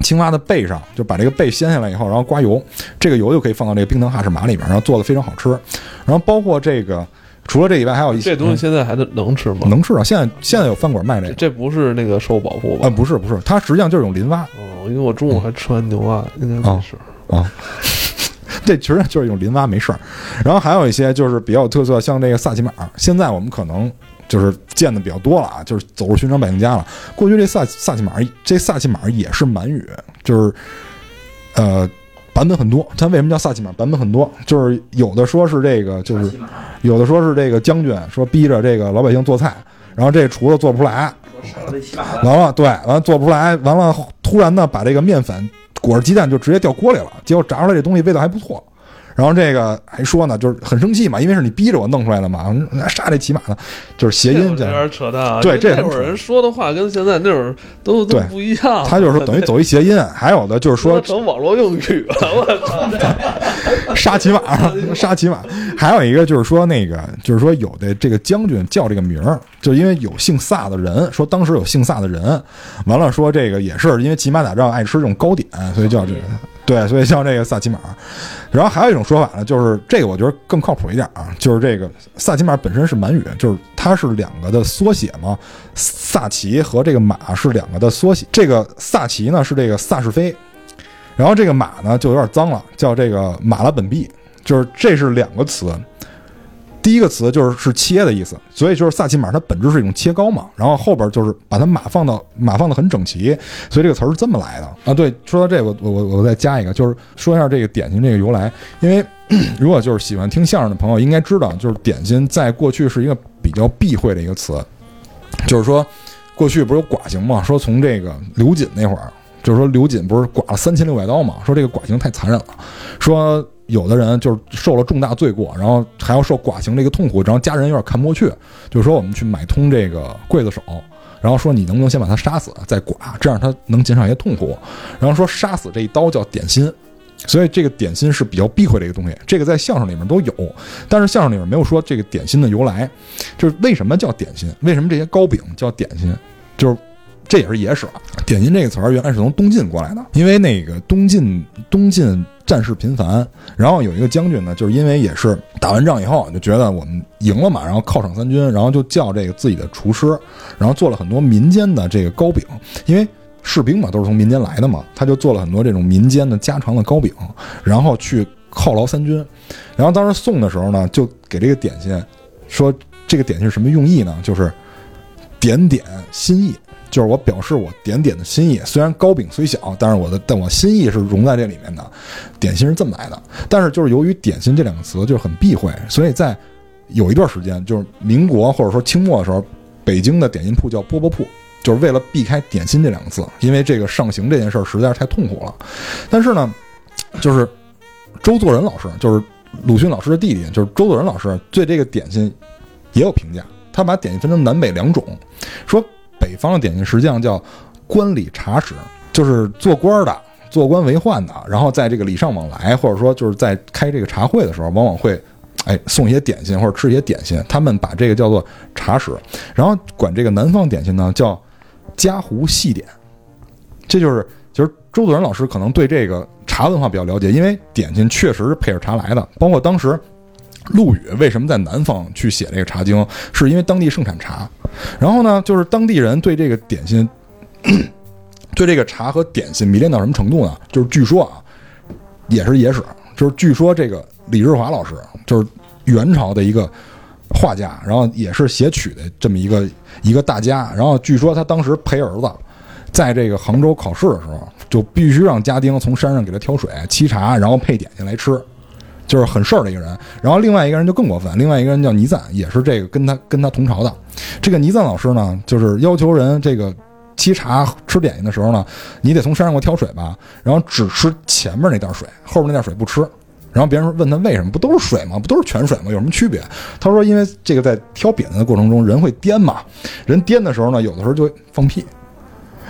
青蛙的背上就把这个背掀下来以后，然后刮油，这个油就可以放到这个冰糖哈士马里面，然后做的非常好吃。然后包括这个除了这以外，还有一些这东西现在还能能吃吗？能吃啊！现在现在有饭馆卖这个。这不是那个受保护吧？啊，不是不是，它实际上就是一种磷蛙哦，因为我中午还吃完牛蛙，应该没事。啊，[laughs] 这其实就是一种磷蛙，没事儿。然后还有一些就是比较有特色，像这个萨琪玛，现在我们可能就是见的比较多了啊，就是走入寻常百姓家了。过去这萨萨琪玛，这萨琪玛也是满语，就是呃版本很多。它为什么叫萨琪玛？版本很多，就是有的说是这个，就是有的说是这个将军说逼着这个老百姓做菜，然后这厨子做不出来，完了，对，完了做不出来，完了突然呢把这个面粉裹着鸡蛋就直接掉锅里了，结果炸出来这东西味道还不错。然后这个还说呢，就是很生气嘛，因为是你逼着我弄出来的嘛，那杀这骑马的，就是谐音有点扯淡啊！对这那会儿人说的话跟现在那会儿都都对不一样。他就是说等于走一谐音，还有的就是说 [laughs] 说成网络用语了，我操！杀骑马，杀骑马，还有一个就是说，那个就是说，有的这个将军叫这个名儿，就因为有姓萨的人，说当时有姓萨的人，完了说这个也是因为骑马打仗爱吃这种糕点，所以叫这个，对，所以像这个萨奇马。然后还有一种说法呢，就是这个我觉得更靠谱一点啊，就是这个萨奇马本身是满语，就是它是两个的缩写嘛，萨奇和这个马是两个的缩写，这个萨奇呢是这个萨士飞，然后这个马呢就有点脏了，叫这个马拉本币。就是这是两个词，第一个词就是是切的意思，所以就是萨其马它本质是一种切糕嘛，然后后边就是把它马放到马放的很整齐，所以这个词儿是这么来的啊。对，说到这个，我我我我再加一个，就是说一下这个点心这个由来，因为 [clears throat] 如果就是喜欢听相声的朋友应该知道，就是点心在过去是一个比较避讳的一个词，就是说过去不是有剐刑嘛，说从这个刘瑾那会儿，就是说刘瑾不是剐了三千六百刀嘛，说这个剐刑太残忍了，说。有的人就是受了重大罪过，然后还要受剐刑这个痛苦，然后家人有点看不过去，就说我们去买通这个刽子手，然后说你能不能先把他杀死再剐，这样他能减少一些痛苦。然后说杀死这一刀叫点心，所以这个点心是比较避讳的一个东西。这个在相声里面都有，但是相声里面没有说这个点心的由来，就是为什么叫点心？为什么这些糕饼叫点心？就是这也是野史。点心这个词儿原来是从东晋过来的，因为那个东晋东晋。战事频繁，然后有一个将军呢，就是因为也是打完仗以后就觉得我们赢了嘛，然后犒赏三军，然后就叫这个自己的厨师，然后做了很多民间的这个糕饼，因为士兵嘛都是从民间来的嘛，他就做了很多这种民间的家常的糕饼，然后去犒劳三军，然后当时送的时候呢，就给这个点心说这个点心是什么用意呢？就是点点心意。就是我表示我点点的心意，虽然糕饼虽小，但是我的但我心意是融在这里面的。点心是这么来的，但是就是由于点心这两个词就是很避讳，所以在有一段时间，就是民国或者说清末的时候，北京的点心铺叫饽饽铺，就是为了避开点心这两个字，因为这个上刑这件事儿实在是太痛苦了。但是呢，就是周作人老师，就是鲁迅老师的弟弟，就是周作人老师对这个点心也有评价，他把点心分成南北两种，说。北方的点心实际上叫官礼茶食，就是做官的、做官为宦的，然后在这个礼尚往来，或者说就是在开这个茶会的时候，往往会哎送一些点心或者吃一些点心。他们把这个叫做茶食，然后管这个南方点心呢叫家湖细点。这就是其实周作人老师可能对这个茶文化比较了解，因为点心确实是配着茶来的，包括当时。陆羽为什么在南方去写这个《茶经》？是因为当地盛产茶，然后呢，就是当地人对这个点心，[coughs] 对这个茶和点心迷恋到什么程度呢？就是据说啊，也是野史，就是据说这个李日华老师，就是元朝的一个画家，然后也是写曲的这么一个一个大家，然后据说他当时陪儿子在这个杭州考试的时候，就必须让家丁从山上给他挑水沏茶，然后配点心来吃。就是很事儿的一个人，然后另外一个人就更过分，另外一个人叫倪瓒，也是这个跟他跟他同朝的。这个倪瓒老师呢，就是要求人这个沏茶吃点心的时候呢，你得从山上给我挑水吧，然后只吃前面那袋水，后面那袋水不吃。然后别人问他为什么，不都是水吗？不都是泉水吗？有什么区别？他说，因为这个在挑扁担的过程中，人会颠嘛，人颠的时候呢，有的时候就会放屁。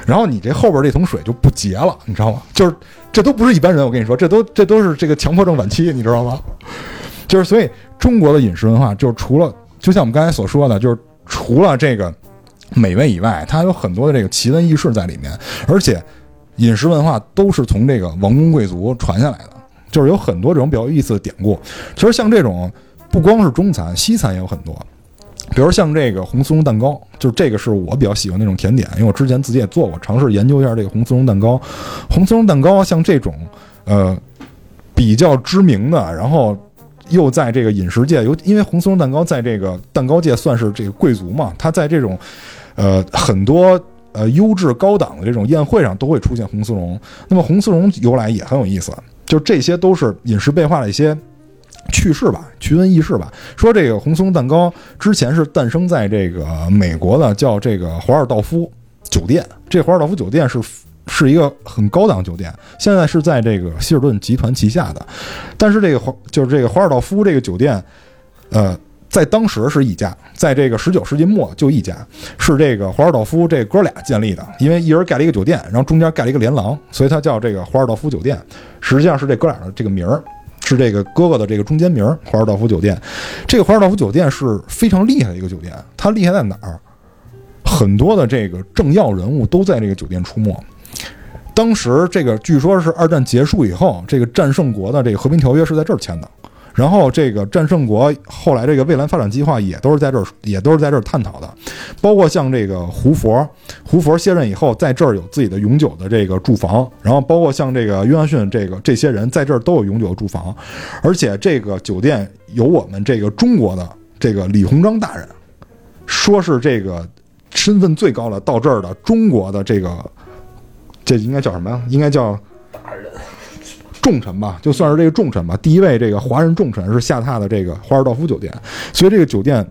然后你这后边这桶水就不结了，你知道吗？就是这都不是一般人，我跟你说，这都这都是这个强迫症晚期，你知道吗？就是所以中国的饮食文化，就是除了就像我们刚才所说的，就是除了这个美味以外，它有很多的这个奇闻异事在里面，而且饮食文化都是从这个王公贵族传下来的，就是有很多这种比较有意思的典故。其实像这种不光是中餐，西餐也有很多。比如像这个红丝绒蛋糕，就是这个是我比较喜欢那种甜点，因为我之前自己也做过，尝试研究一下这个红丝绒蛋糕。红丝绒蛋糕像这种，呃，比较知名的，然后又在这个饮食界，有因为红丝绒蛋糕在这个蛋糕界算是这个贵族嘛，它在这种，呃，很多呃优质高档的这种宴会上都会出现红丝绒。那么红丝绒由来也很有意思，就这些都是饮食变化的一些。趣事吧，趣闻轶事吧。说这个红松蛋糕之前是诞生在这个美国的，叫这个华尔道夫酒店。这华尔道夫酒店是是一个很高档酒店，现在是在这个希尔顿集团旗下的。但是这个华就是这个华尔道夫这个酒店，呃，在当时是一家，在这个十九世纪末就一家，是这个华尔道夫这哥俩建立的。因为一人盖了一个酒店，然后中间盖了一个连廊，所以它叫这个华尔道夫酒店。实际上是这哥俩的这个名儿。是这个哥哥的这个中间名华尔道夫酒店。这个华尔道夫酒店是非常厉害的一个酒店，它厉害在哪儿？很多的这个政要人物都在这个酒店出没。当时这个据说是二战结束以后，这个战胜国的这个和平条约是在这儿签的。然后这个战胜国后来这个未来发展计划也都是在这儿，也都是在这儿探讨的，包括像这个胡佛，胡佛卸任以后在这儿有自己的永久的这个住房，然后包括像这个约翰逊这个这些人在这儿都有永久的住房，而且这个酒店有我们这个中国的这个李鸿章大人，说是这个身份最高的到这儿的中国的这个，这应该叫什么呀？应该叫大人重臣吧，就算是这个重臣吧。第一位这个华人重臣是下榻的这个华尔道夫酒店，所以这个酒店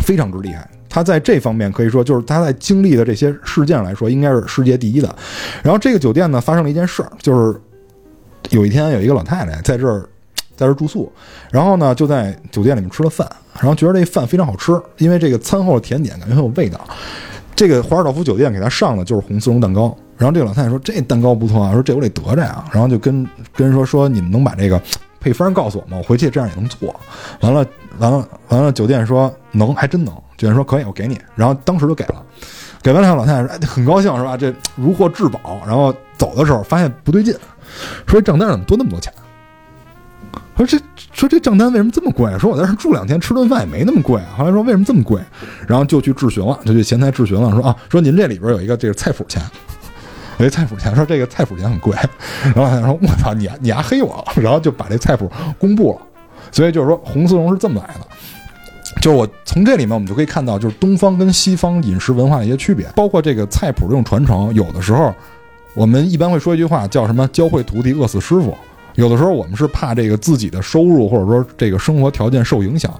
非常之厉害。他在这方面可以说，就是他在经历的这些事件来说，应该是世界第一的。然后这个酒店呢，发生了一件事儿，就是有一天有一个老太太在这儿在这儿住宿，然后呢就在酒店里面吃了饭，然后觉得这饭非常好吃，因为这个餐后的甜点感觉很有味道。这个华尔道夫酒店给他上的就是红丝绒蛋糕，然后这个老太太说这蛋糕不错啊，说这我得得着呀，然后就跟跟人说说你们能把这个配方告诉我吗？我回去这样也能做。完了完了完了，酒店说能，还真能。酒店说可以，我给你。然后当时就给了，给完了老太太说哎很高兴是吧？这如获至宝。然后走的时候发现不对劲，说这账单怎么多那么多钱？说这说这账单为什么这么贵？说我在这住两天，吃顿饭也没那么贵。后来说为什么这么贵？然后就去质询了，就去前台质询了，说啊，说您这里边有一个这个菜谱钱，有一菜谱钱，说这个菜谱钱很贵。然后他说我操，你你还黑我？然后就把这菜谱公布了。所以就是说红丝绒是这么来的。就是我从这里面我们就可以看到，就是东方跟西方饮食文化的一些区别，包括这个菜谱这种传承。有的时候我们一般会说一句话，叫什么“教会徒弟，饿死师傅”。有的时候我们是怕这个自己的收入或者说这个生活条件受影响，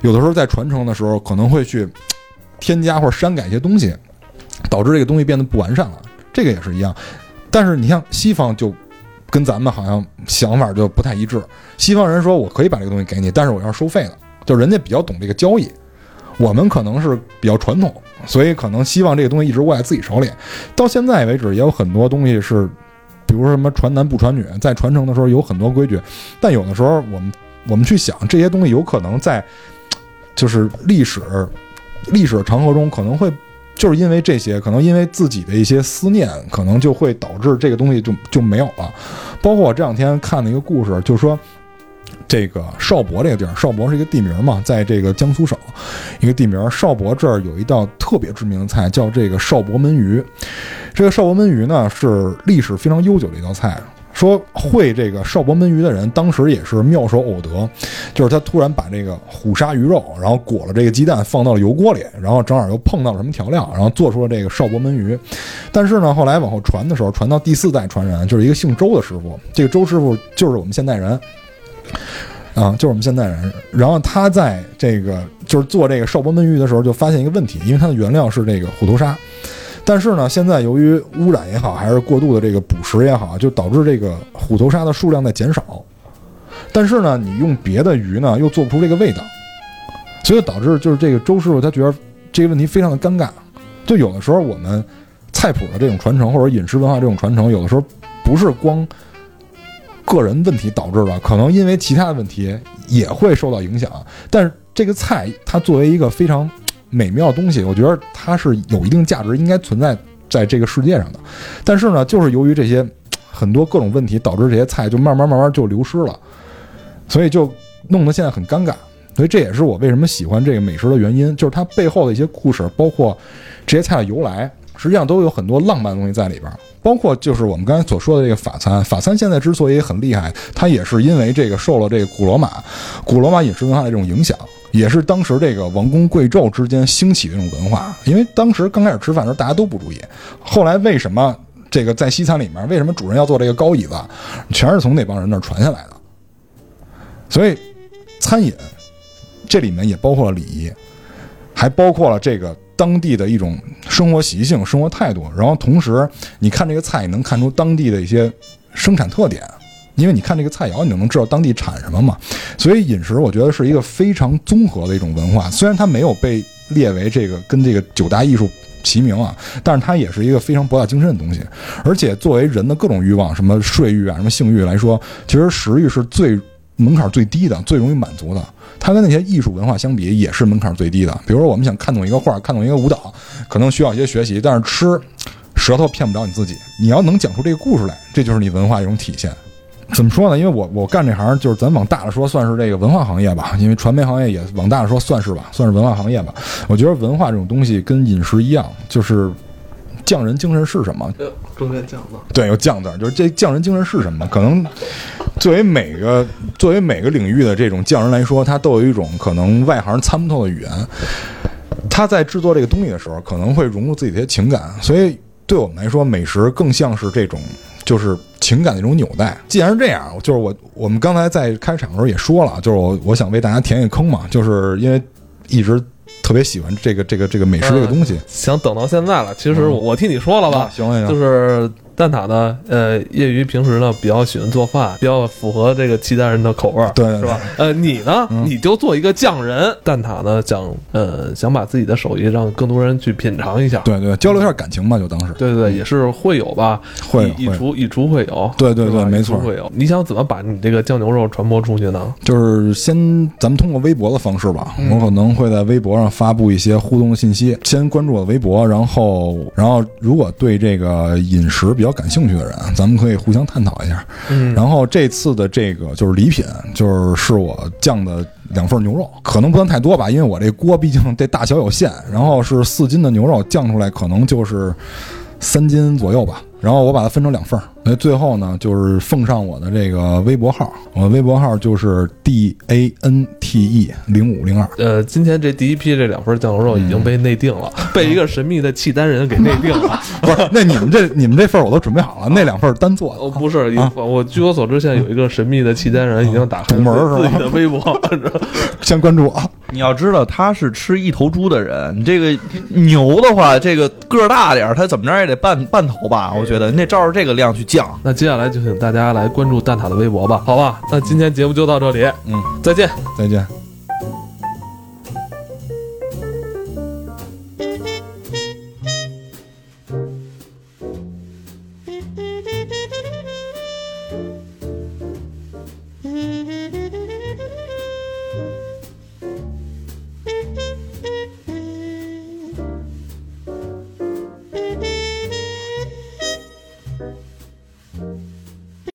有的时候在传承的时候可能会去添加或者删改一些东西，导致这个东西变得不完善了。这个也是一样。但是你像西方就跟咱们好像想法就不太一致。西方人说我可以把这个东西给你，但是我要收费的，就人家比较懂这个交易。我们可能是比较传统，所以可能希望这个东西一直握在自己手里。到现在为止，也有很多东西是。比如说什么传男不传女，在传承的时候有很多规矩，但有的时候我们我们去想这些东西，有可能在就是历史历史长河中可能会就是因为这些，可能因为自己的一些思念，可能就会导致这个东西就就没有了。包括我这两天看的一个故事，就是说。这个邵博这个地儿，邵博是一个地名嘛，在这个江苏省一个地名。邵博这儿有一道特别知名的菜，叫这个邵博焖鱼。这个邵博焖鱼呢，是历史非常悠久的一道菜。说会这个邵博焖鱼的人，当时也是妙手偶得，就是他突然把这个虎鲨鱼肉，然后裹了这个鸡蛋放到了油锅里，然后正好又碰到了什么调料，然后做出了这个邵博焖鱼。但是呢，后来往后传的时候，传到第四代传人，就是一个姓周的师傅。这个周师傅就是我们现代人。啊，就是我们现代人。然后他在这个就是做这个邵博焖鱼的时候，就发现一个问题，因为它的原料是这个虎头鲨，但是呢，现在由于污染也好，还是过度的这个捕食也好，就导致这个虎头鲨的数量在减少。但是呢，你用别的鱼呢，又做不出这个味道，所以导致就是这个周师傅他觉得这个问题非常的尴尬。就有的时候我们菜谱的这种传承，或者饮食文化这种传承，有的时候不是光。个人问题导致的，可能因为其他的问题也会受到影响。但是这个菜它作为一个非常美妙东西，我觉得它是有一定价值，应该存在在这个世界上的。但是呢，就是由于这些很多各种问题，导致这些菜就慢慢慢慢就流失了，所以就弄得现在很尴尬。所以这也是我为什么喜欢这个美食的原因，就是它背后的一些故事，包括这些菜的由来，实际上都有很多浪漫的东西在里边。包括就是我们刚才所说的这个法餐，法餐现在之所以很厉害，它也是因为这个受了这个古罗马、古罗马饮食文化的这种影响，也是当时这个王公贵胄之间兴起的一种文化。因为当时刚开始吃饭的时候大家都不注意，后来为什么这个在西餐里面，为什么主人要坐这个高椅子，全是从那帮人那儿传下来的。所以，餐饮这里面也包括了礼仪，还包括了这个。当地的一种生活习性、生活态度，然后同时你看这个菜，能看出当地的一些生产特点，因为你看这个菜肴，你就能知道当地产什么嘛。所以饮食，我觉得是一个非常综合的一种文化。虽然它没有被列为这个跟这个九大艺术齐名啊，但是它也是一个非常博大精深的东西。而且作为人的各种欲望，什么睡欲啊，什么性欲来说，其实食欲是最门槛最低的、最容易满足的。它跟那些艺术文化相比，也是门槛最低的。比如说，我们想看懂一个画，看懂一个舞蹈，可能需要一些学习，但是吃舌头骗不了你自己。你要能讲出这个故事来，这就是你文化一种体现。怎么说呢？因为我我干这行，就是咱往大了说，算是这个文化行业吧。因为传媒行业也往大了说，算是吧，算是文化行业吧。我觉得文化这种东西跟饮食一样，就是匠人精神是什么？呃中间讲的，对，有匠字儿，就是这匠人精神是什么？可能作为每个作为每个领域的这种匠人来说，他都有一种可能外行参不透的语言。他在制作这个东西的时候，可能会融入自己的一些情感，所以对我们来说，美食更像是这种就是情感的一种纽带。既然是这样，就是我我们刚才在开场的时候也说了，就是我我想为大家填一个坑嘛，就是因为一直特别喜欢这个这个这个美食这个东西。想等到现在了。其实我替你说了吧啊，行行行，就是蛋挞呢，呃，业余平时呢比较喜欢做饭，比较符合这个契丹人的口味儿，对对是吧？呃，你呢，嗯你就做一个匠人。蛋挞呢，想呃想把自己的手艺让更多人去品尝一下。对对，交流一下感情吧，就当是对对对，也是会有吧，会一一厨一厨会有，对对对没错会有。你想怎么把你这个酱牛肉传播出去呢？就是先咱们通过微博的方式吧，嗯我可能会在微博上发布一些互动信息。先关注我的微博，然后然后如果对这个饮食比较感兴趣的人，咱们可以互相探讨一下。嗯然后这次的这个就是礼品，就是是我酱的两份牛肉，可能不算太多吧，因为我这锅毕竟这大小有限。然后是四斤的牛肉酱出来，可能就是三斤左右吧。然后我把它分成两份儿，那最后呢，就是奉上我的这个微博号，我的微博号就是 D A N T E 零五零二。呃，今天这第一批这两份酱牛肉已经被内定了，被一个神秘的契丹人给内定了。[laughs] 不是，那你们这你们这份我都准备好了，[laughs] 那两份单做的。哦，不是，啊我据我所知，现在有一个神秘的契丹人已经打开捅门儿是吧自己的微博，[laughs] 先关注啊！你要知道他是吃一头猪的人，你这个牛的话，这个个儿大点儿，他怎么着也得半半头吧？我觉得你得照着这个量去降。那接下来就请大家来关注蛋挞的微博吧，好吧？那今天节目就到这里，嗯，再见。再见。